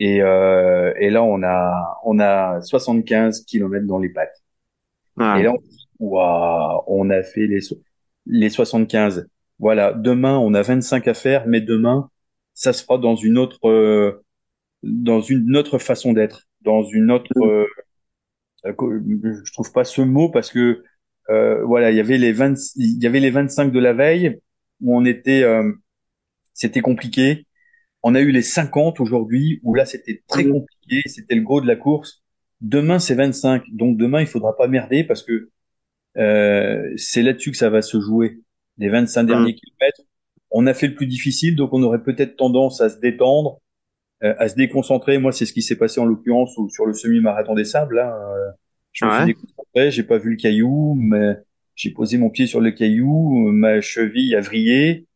S3: et, euh, et là, on a, on a 75 kilomètres dans les pattes. Ah. Et là, on, on a fait les, les 75. Voilà. Demain, on a 25 à faire, mais demain, ça se fera dans une autre, euh, dans une autre façon d'être, dans une autre. Euh, je trouve pas ce mot parce que euh, voilà, il y avait les 20, il y avait les 25 de la veille où on était, euh, c'était compliqué. On a eu les 50 aujourd'hui, où là c'était très compliqué, c'était le gros de la course. Demain c'est 25, donc demain il faudra pas merder parce que euh, c'est là-dessus que ça va se jouer. Les 25 derniers kilomètres, on a fait le plus difficile, donc on aurait peut-être tendance à se détendre, euh, à se déconcentrer. Moi c'est ce qui s'est passé en l'occurrence sur le semi-marathon des sables. Là, euh, je me suis déconcentré, j'ai pas vu le caillou, mais j'ai posé mon pied sur le caillou, ma cheville a vrillé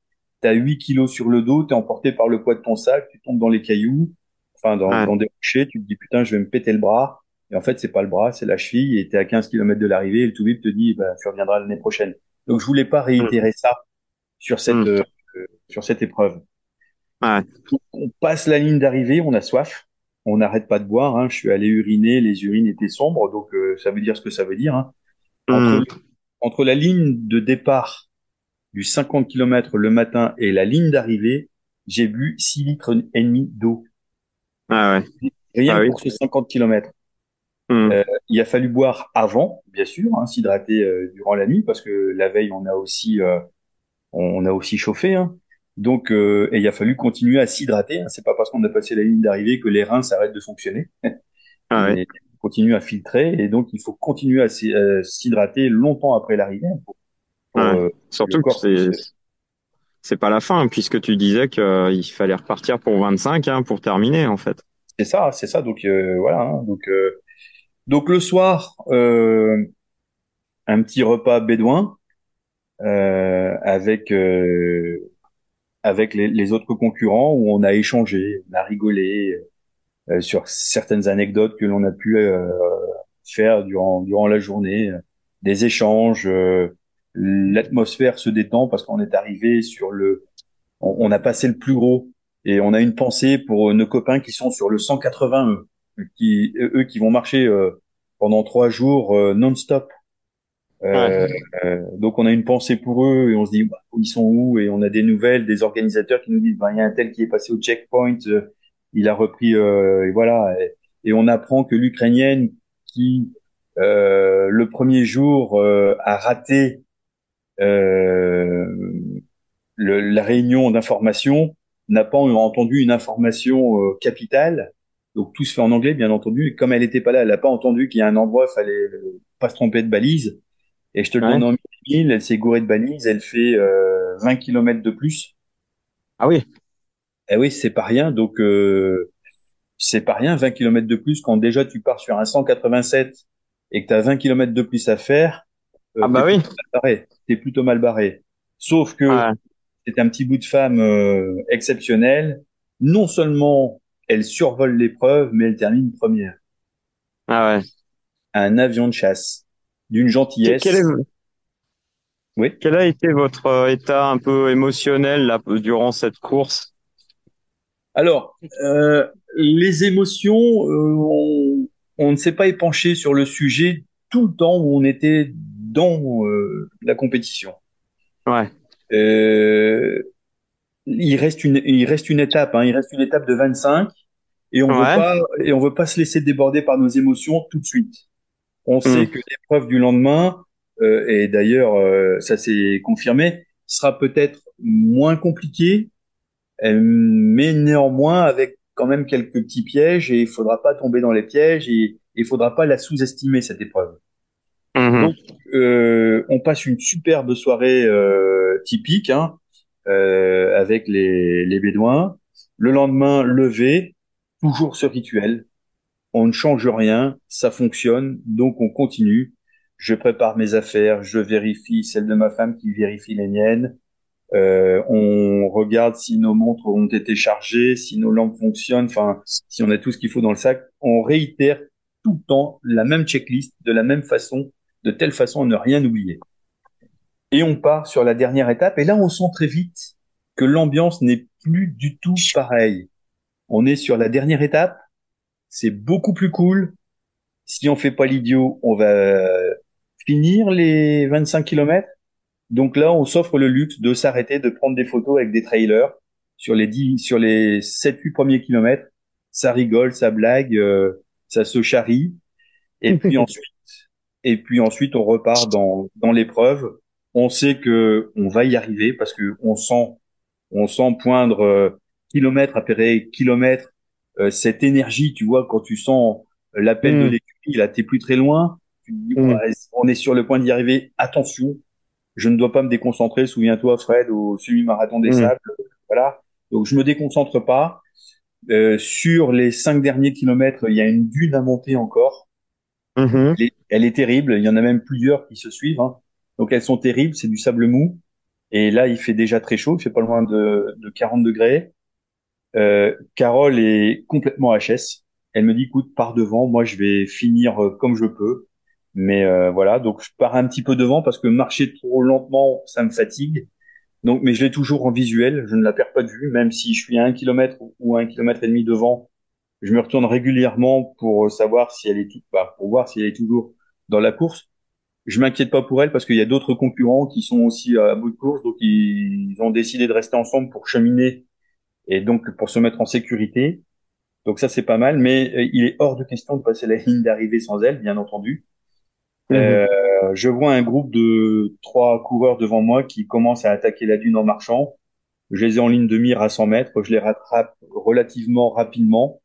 S3: tu as 8 kilos sur le dos, tu es emporté par le poids de ton sac, tu tombes dans les cailloux, enfin dans, dans des rochers, tu te dis putain, je vais me péter le bras. Et en fait, c'est pas le bras, c'est la cheville, et tu es à 15 km de l'arrivée, et le tout te dit, bah, tu reviendras l'année prochaine. Donc, je voulais pas réitérer mm. ça sur cette, mm. euh, sur cette épreuve. On passe la ligne d'arrivée, on a soif, on n'arrête pas de boire. Hein. Je suis allé uriner, les urines étaient sombres, donc euh, ça veut dire ce que ça veut dire. Hein. Entre, mm. entre la ligne de départ du 50 km le matin et la ligne d'arrivée, j'ai bu 6 litres et demi d'eau.
S2: Ah ouais.
S3: Rien ah pour ces 50 km. Euh, il a fallu boire avant, bien sûr, hein, s'hydrater euh, durant la nuit parce que la veille on a aussi euh, on a aussi chauffé. Hein. Donc et il a fallu continuer à s'hydrater. Hein. C'est pas parce qu'on a passé la ligne d'arrivée que les reins s'arrêtent de fonctionner. Ah ouais. continue à filtrer et donc il faut continuer à s'hydrater longtemps après l'arrivée pour
S2: euh, surtout que c'est c'est pas la fin puisque tu disais qu'il euh, fallait repartir pour 25 hein, pour terminer en fait.
S3: C'est ça, c'est ça. Donc euh, voilà. Hein. donc donc le soir, un petit repas bédouin avec avec les, les, autres concurrents où on a échangé, on a rigolé sur certaines anecdotes que l'on a pu faire durant durant la journée, des échanges l'atmosphère se détend parce qu'on est arrivé sur le, on, a passé le plus gros et on a une pensée pour nos copains qui sont sur le 180 eux, qui eux qui vont marcher euh, pendant trois jours euh, non-stop. Euh, donc on a une pensée pour eux et on se dit bah, ils sont où et on a des nouvelles des organisateurs qui nous disent bah, il y a un tel qui est passé au checkpoint, il a repris et voilà et on apprend que l'ukrainienne qui le premier jour a raté euh, le, la réunion d'information n'a pas entendu une information euh, capitale. Donc tout se fait en anglais, bien entendu. Et comme elle n'était pas là, elle n'a pas entendu qu'il y a un endroit, fallait pas se tromper de balise. Et je te le demande en mille, elle s'est gourée de balise, elle fait euh, 20 km de plus.
S2: Ah oui.
S3: Eh oui, c'est pas rien. Donc euh, c'est pas rien, 20 km de plus quand déjà tu pars sur un 187 et que tu as 20 km de plus à faire.
S2: Euh, ah bah oui.
S3: T'es plutôt mal barré. Sauf que c'est un petit bout de femme euh, exceptionnel. Non seulement elle survole l'épreuve, mais elle termine première.
S2: Ah ouais.
S3: Un avion de chasse d'une gentillesse.
S2: Quel, oui. Quel a été votre euh, état un peu émotionnel là, durant cette course?
S3: Alors, euh, les émotions, on, on, ne s'est pas épanché sur le sujet tout le temps où on était dans euh, la compétition.
S2: Ouais.
S3: Euh, il reste une, il reste une étape, hein, il reste une étape de 25. et on veut pas et on veut pas se laisser déborder par nos émotions tout de suite. On sait hmm. que l'épreuve du lendemain, euh, et d'ailleurs euh, ça s'est confirmé, sera peut-être moins compliqué, euh, mais néanmoins avec quand même quelques petits pièges et il faudra pas tomber dans les pièges et il faudra pas la sous-estimer cette épreuve. Hmm. Donc euh, on passe une superbe soirée euh, typique hein, avec les, les Bédouins. Le lendemain, levé, toujours ce rituel. On ne change rien, ça fonctionne, donc on continue. Je prépare mes affaires, je vérifie celles de ma femme qui vérifie les miennes. Euh, on regarde si nos montres ont été chargées, si nos lampes fonctionnent, enfin, si on a tout ce qu'il faut dans le sac. On réitère tout le temps la même checklist, de la même façon, de telle façon à ne rien oublier. Et on part sur la dernière étape, et là on sent très vite que l'ambiance n'est plus du tout pareille. On est sur la dernière étape. C'est beaucoup plus cool. Si on fait pas l'idiot, on va finir les 25 km. Donc là, on s'offre le luxe de s'arrêter, de prendre des photos avec des trailers sur les 10, sur les 7, 8 premiers kilomètres. Ça rigole, ça blague, euh, ça se charrie. Et puis ensuite, et puis ensuite, on repart dans, dans l'épreuve. On sait que on va y arriver parce que on sent, on sent poindre euh, kilomètre après kilomètre, euh, cette énergie, tu vois, quand tu sens l'appel de mm. l'écurie, là, t'es plus très loin. Tu dis, mm. on est sur le point d'y arriver. Attention, je ne dois pas me déconcentrer. Souviens-toi, Fred, au semi-marathon des mm. sables. Voilà. Donc, je me déconcentre pas. Euh, sur les cinq derniers kilomètres, il y a une dune à monter encore. Mm-hmm. Elle, est, terrible. Il y en a même plusieurs qui se suivent. Hein. Donc, elles sont terribles. C'est du sable mou. Et là, il fait déjà très chaud. Il fait pas loin de, de 40 degrés. Euh, Carole est complètement HS. Elle me dit, écoute, pars devant, moi je vais finir euh, comme je peux. Mais euh, voilà, donc je pars un petit peu devant parce que marcher trop lentement, ça me fatigue. Donc, mais je l'ai toujours en visuel, je ne la perds pas de vue, même si je suis à un kilomètre ou un kilomètre et demi devant. Je me retourne régulièrement pour savoir si elle est bah, pour voir si elle est toujours dans la course. Je m'inquiète pas pour elle parce qu'il y a d'autres concurrents qui sont aussi à bout de course, donc ils ont décidé de rester ensemble pour cheminer et donc pour se mettre en sécurité. Donc ça c'est pas mal, mais euh, il est hors de question de passer la ligne d'arrivée sans elle, bien entendu. Mhm. Euh, je vois un groupe de trois coureurs devant moi qui commencent à attaquer la dune en marchant. Je les ai en ligne de mire à 100 mètres, je les rattrape relativement rapidement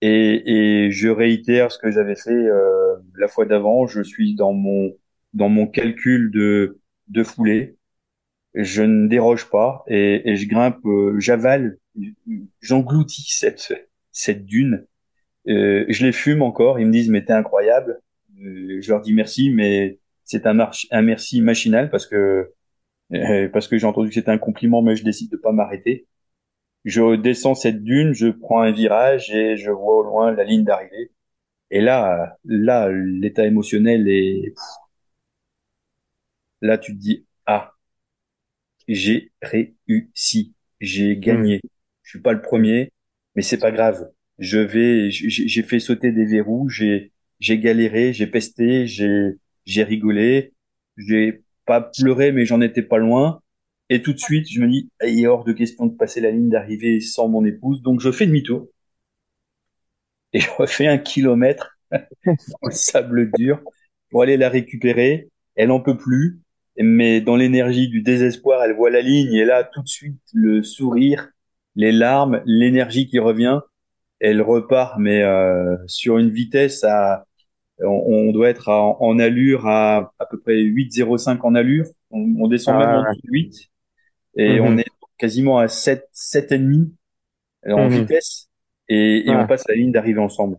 S3: et, et je réitère ce que j'avais fait euh, la fois d'avant. Je suis dans mon dans mon calcul de de foulée je ne déroge pas et, et je grimpe, euh, j'avale, j'engloutis cette cette dune. Euh, je les fume encore. Ils me disent mais t'es incroyable. Euh, je leur dis merci, mais c'est un, un merci machinal parce que euh, parce que j'ai entendu que c'était un compliment, mais je décide de pas m'arrêter. Je descends cette dune, je prends un virage et je vois au loin la ligne d'arrivée. Et là, là, l'état émotionnel est là, tu te dis ah j'ai réussi, j'ai gagné. Je suis pas le premier, mais c'est pas grave. Je vais, j'ai fait sauter des verrous, j'ai, j'ai galéré, j'ai pesté, j'ai, j'ai rigolé, j'ai pas pleuré, mais j'en étais pas loin. Et tout de suite, je me dis, il est hors de question de passer la ligne d'arrivée sans mon épouse, donc je fais demi-tour. Et je refais un kilomètre dans le sable dur pour aller la récupérer. Elle en peut plus mais dans l'énergie du désespoir, elle voit la ligne et là, tout de suite, le sourire, les larmes, l'énergie qui revient, elle repart, mais euh, sur une vitesse à, on, doit être en allure à à peu près 8,05 en allure. On, descend même en 8 et on mhm. est quasiment à 7, 7 et demi en mhm. vitesse et, et on passe la ligne d'arrivée ensemble.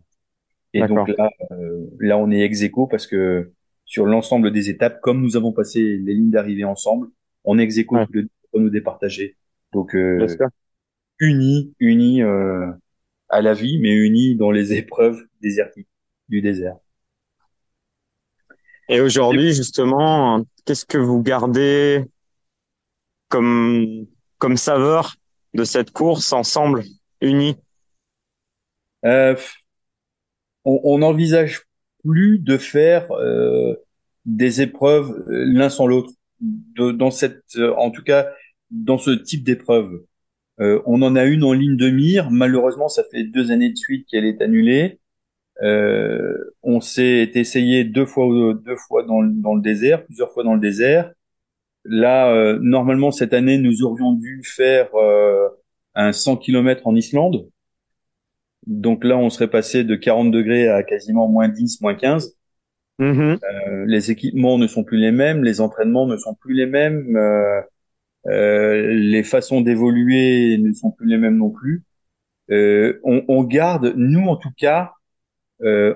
S3: Et donc là, euh, là, on est ex aequo parce que sur l'ensemble des étapes, comme nous avons passé les lignes d'arrivée ensemble, on exécute le nous départager. Donc euh, unis, unis euh, à la vie, mais unis dans les épreuves désertiques du désert.
S2: Et aujourd'hui, justement, qu'est-ce que vous gardez comme comme saveur de cette course ensemble, unis?
S3: Euh, on, on envisage plus de faire euh, des épreuves euh, l'un sans l'autre dans cette euh, en tout cas dans ce type d'épreuve on en a une en ligne de mire. Malheureusement, ça fait deux années de suite qu'elle est annulée. on s'est essayé deux fois, deux fois dans, dans, le désert, plusieurs fois dans le désert. Là, normalement cette année, nous aurions dû faire un 100 km en Islande. Donc là, on serait passé de 40 degrés à quasiment moins 10, moins 15. Mm-hmm. Euh, les équipements ne sont plus les mêmes, les entraînements ne sont plus les mêmes, euh, euh, les façons d'évoluer ne sont plus les mêmes non plus. On, on, garde, nous en tout cas,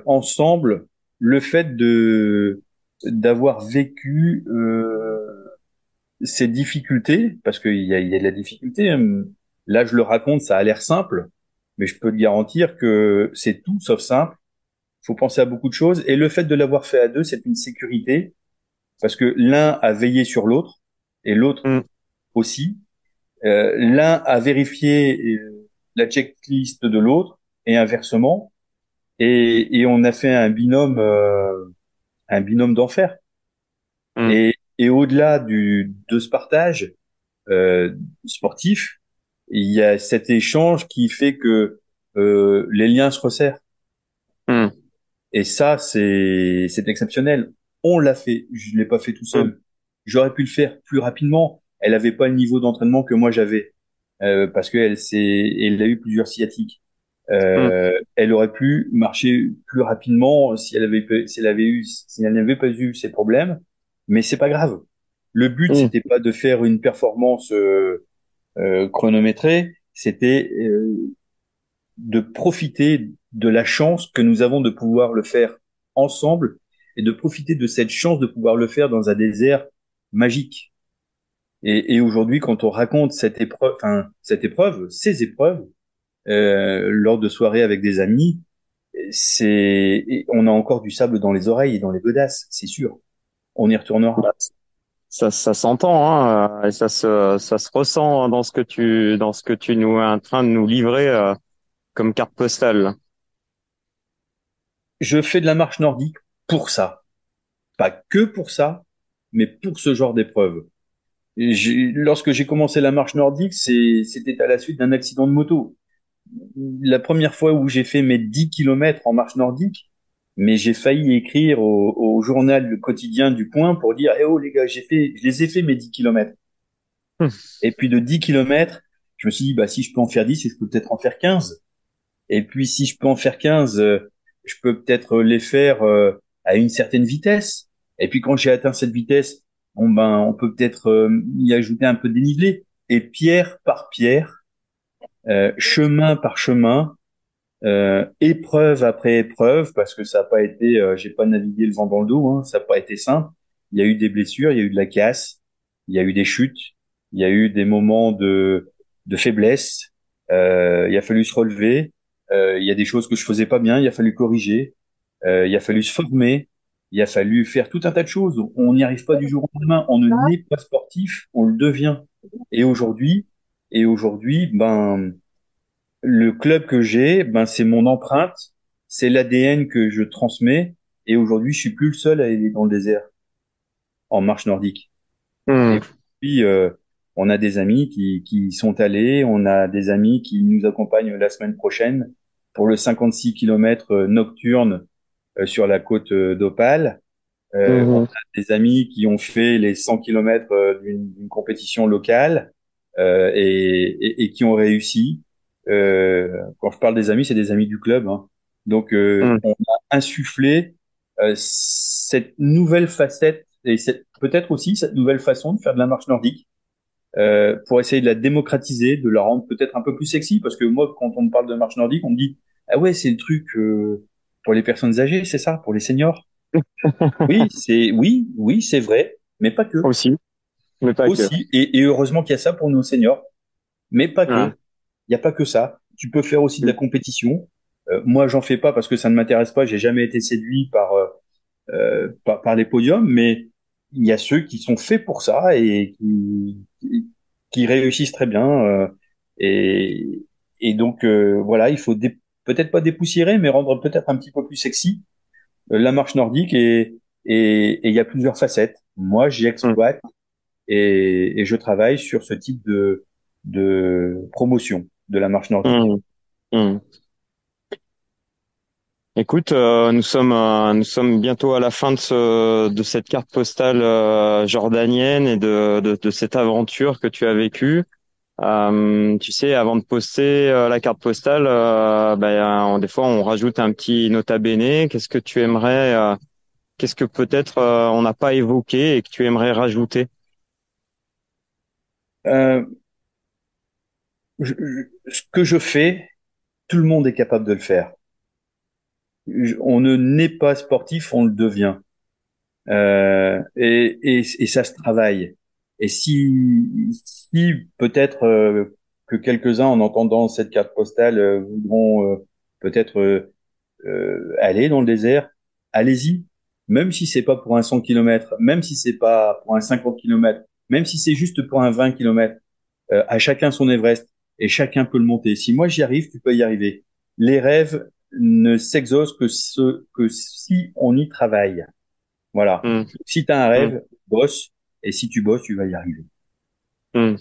S3: ensemble, le fait de d'avoir vécu ces difficultés, parce qu'il y a, y a de la difficulté. Hein. Là, je le raconte, ça a l'air simple, mais je peux te garantir que c'est tout sauf simple. Il faut penser à beaucoup de choses. Et le fait de l'avoir fait à deux, c'est une sécurité, parce que l'un a veillé sur l'autre, et l'autre mm. aussi. Euh, l'un a vérifié euh, la checklist de l'autre, et inversement. Et, et, on a fait un binôme, euh, un binôme d'enfer. Mm. Et, et au-delà du de ce partage euh, sportif, il y a cet échange qui fait que euh, les liens se resserrent. Hmm. Et ça, c'est c'est exceptionnel. On l'a fait. Je l'ai pas fait tout seul. Hmm. J'aurais pu le faire plus rapidement. Elle avait pas le niveau d'entraînement que moi j'avais euh, parce qu'elle s'est, elle a eu plusieurs sciatiques. Euh, hmm. Elle aurait pu marcher plus rapidement si elle avait si elle avait eu si elle n'avait pas eu ces problèmes. Mais c'est pas grave. Le but c'était pas de faire une performance euh, euh, chronométré, c'était euh, de profiter de la chance que nous avons de pouvoir le faire ensemble et de profiter de cette chance de pouvoir le faire dans un désert magique. Et, et aujourd'hui, quand on raconte cette épreuve, enfin cette épreuve, ces épreuves, euh, lors de soirées avec des amis, c'est, on a encore du sable dans les oreilles et dans les godasses, c'est sûr. On y retournera
S2: ça, ça s'entend hein, et ça se, ça se ressent dans ce que tu, dans ce que tu nous es en train de nous livrer euh, comme carte postale.
S3: Je fais de la marche nordique pour ça, pas que pour ça, mais pour ce genre d'épreuve. Lorsque j'ai commencé la marche nordique, c'était à la suite d'un accident de moto. La première fois où j'ai fait mes 10 kilomètres en marche nordique, mais j'ai failli écrire au, au, journal quotidien du Point pour dire eh oh les gars j'ai fait je les ai fait mes 10 kilomètres. Hum. et puis de 10 kilomètres je me suis dit bah si je peux en faire 10 je peux peut-être en faire 15 et puis si je peux en faire 15 euh, je peux peut-être les faire euh, à une certaine vitesse. Et puis quand j'ai atteint cette vitesse bon ben on peut peut-être euh, y ajouter un peu de dénivelé. Et pierre par pierre chemin par chemin euh, épreuve après épreuve, parce que ça n'a pas été, euh, j'ai pas navigué le vent dans le dos, hein, ça n'a pas été simple. Il y a eu des blessures, il y a eu de la casse, il y a eu des chutes, il y a eu des moments de, de faiblesse. Euh, il a fallu se relever. Euh, il y a des choses que je faisais pas bien, il a fallu corriger. Euh, il a fallu se former. Il a fallu faire tout un tas de choses. On n'y arrive pas du jour au lendemain. On ne n'est pas sportif, on le devient. Et aujourd'hui, et aujourd'hui, ben le club que j'ai, ben c'est mon empreinte, c'est l'ADN que je transmets. Et aujourd'hui, je suis plus le seul à aller dans le désert en marche nordique. Et puis, euh, on a des amis qui, qui sont allés, on a des amis qui nous accompagnent la semaine prochaine pour le 56 km euh, nocturne euh, sur la côte d'Opale. Hmm. On a des amis qui ont fait les 100 km d'une compétition locale et, et, et, qui ont réussi. Euh, quand je parle des amis, c'est des amis du club. Hein. Donc, euh, mm. on a insufflé euh, cette nouvelle facette et peut-être aussi cette nouvelle façon de faire de la marche nordique euh, pour essayer de la démocratiser, de la rendre peut-être un peu plus sexy. Parce que moi, quand on me parle de marche nordique, on me dit ah ouais, c'est le truc euh, pour les personnes âgées, c'est ça, pour les seniors? oui, c'est oui, oui, c'est vrai, mais pas que.
S2: Aussi,
S3: mais pas aussi. Que. Et, et, heureusement qu'il y a ça pour nos seniors, mais pas que. N'y a pas que ça. Tu peux faire aussi de la compétition. Euh, moi, j'en fais pas parce que ça ne m'intéresse pas. J'ai jamais été séduit par, euh, euh par, par les podiums, mais il y a ceux qui sont faits pour ça et qui, qui, réussissent très bien. Euh, et, et donc euh, voilà, il faut peut-être pas dépoussiérer, mais rendre peut-être un petit peu plus sexy la marche nordique. Et et il y a plusieurs facettes. Moi, j'y exploite et, et je travaille sur ce type de de promotion de la marche nordique.
S2: Mmh. Mmh. Écoute, euh, nous sommes euh, nous sommes bientôt à la fin de ce de cette carte postale euh, jordanienne et de, de, de cette aventure que tu as vécue. tu sais, avant de poster la carte postale, ben, des fois on rajoute un petit nota bene. Qu'est-ce que tu aimerais Qu'est-ce que peut-être on n'a pas évoqué et que tu aimerais rajouter?
S3: Ce que je fais, tout le monde est capable de le faire on ne naît pas sportif, on le devient. Euh, et, et, et, ça se travaille. Et si, si peut-être euh, que quelques-uns, en entendant cette carte postale, euh, voudront euh, peut-être aller dans le désert, allez-y. Même si c'est pas pour un 100 km, même si c'est pas pour un 50 km, même si c'est juste pour un 20 km, à chacun son Everest et chacun peut le monter. Si moi j'y arrive, tu peux y arriver. Les rêves, ne s'exauce que, ce, que si on y travaille. Voilà. Hmm. Si tu as un rêve, hmm. bosse. Et si tu bosses, tu vas y arriver.
S2: Hmm.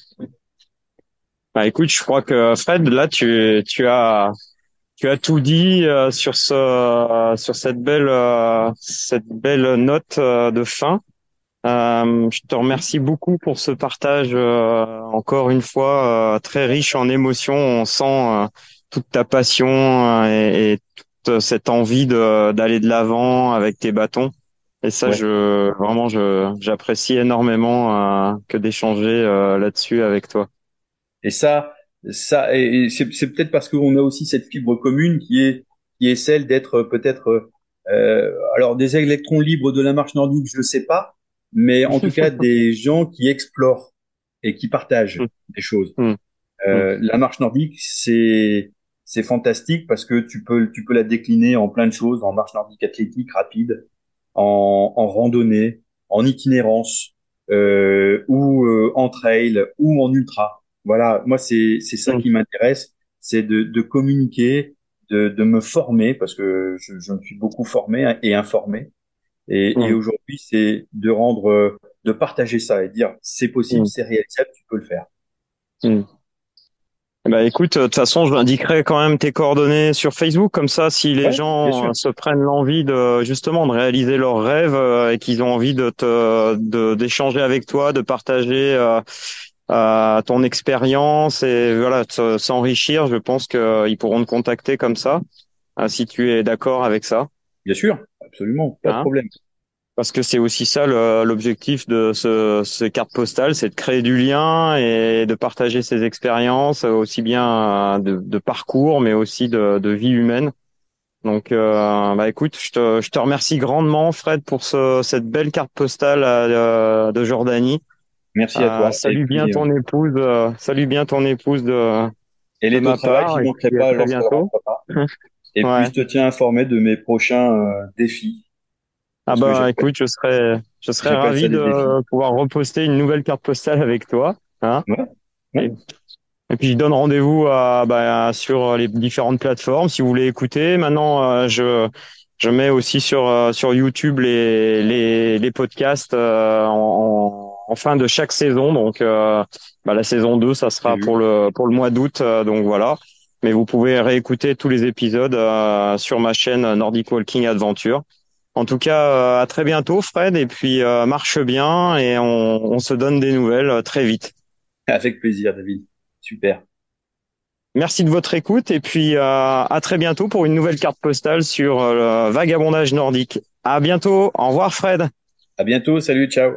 S2: Bah écoute, je crois que Fred, là, tu, tu as tu as tout dit euh, sur ce sur cette belle euh, cette belle note euh, de fin. Je te remercie beaucoup pour ce partage encore une fois très riche en émotions. On sent toute ta passion euh, et, et toute cette envie d'aller de l'avant avec tes bâtons. Et ça, je vraiment, je j'apprécie énormément euh, que d'échanger euh, là-dessus avec toi.
S3: Et ça, ça, et c'est peut-être parce qu'on a aussi cette fibre commune qui est qui est celle d'être peut-être euh, alors des électrons libres de la marche nordique, je ne sais pas, mais en tout cas des gens qui explorent et qui partagent mm. des choses. Mm. Euh, mm. La marche nordique, c'est c'est fantastique parce que tu peux tu peux la décliner en plein de choses, en marche nordique athlétique rapide, en, en randonnée, en itinérance euh, ou euh, en trail ou en ultra. Voilà, moi c'est c'est ça qui m'intéresse, c'est de, de communiquer, de, de me former parce que je, je me suis beaucoup formé et informé. Et, et aujourd'hui, c'est de rendre, de partager ça et dire c'est possible, c'est réalisable, tu peux le faire.
S2: Bah écoute, de toute façon, je m'indiquerai quand même tes coordonnées sur Facebook, comme ça, si les gens se prennent l'envie de justement de réaliser leurs rêves euh, et qu'ils ont envie de te d'échanger avec toi, de partager euh, euh, ton expérience et voilà, s'enrichir, je pense qu'ils pourront te contacter comme ça, si tu es d'accord avec ça.
S3: Bien sûr, absolument, pas de hein problème
S2: parce que c'est aussi ça l'objectif de ce, ce carte postale, c'est de créer du lien et de partager ses expériences, aussi bien de, de parcours, mais aussi de, de vie humaine. Donc, euh, bah écoute, je te, je te remercie grandement, Fred, pour ce, cette belle carte postale euh, de Jordanie.
S3: Merci à toi. Euh,
S2: salut bien ton épouse. Euh, salut bien ton épouse de.
S3: Et les travail, je manquerai pas bientôt. Et puis je te tiens informé de mes prochains défis.
S2: Ah bah écoute, je serais, je serais ravi de pouvoir reposter une nouvelle carte postale avec toi. Hein Et, puis je donne rendez-vous à, bah, sur les différentes plateformes si vous voulez écouter. Maintenant, euh, je je mets aussi sur euh, sur YouTube les les, les podcasts euh, en, en, fin de chaque saison. Donc bah, la saison 2, ça sera pour le pour le mois d'août. donc voilà. Mais vous pouvez réécouter tous les épisodes sur ma chaîne Nordic Walking Adventure. En tout cas, euh, à très bientôt, Fred, et puis euh, marche bien et on, se donne des nouvelles euh, très vite.
S3: Avec plaisir, David. Super.
S2: Merci de votre écoute et puis à très bientôt pour une nouvelle carte postale sur le vagabondage nordique. À bientôt. Au revoir, Fred.
S3: À bientôt. Salut. Ciao.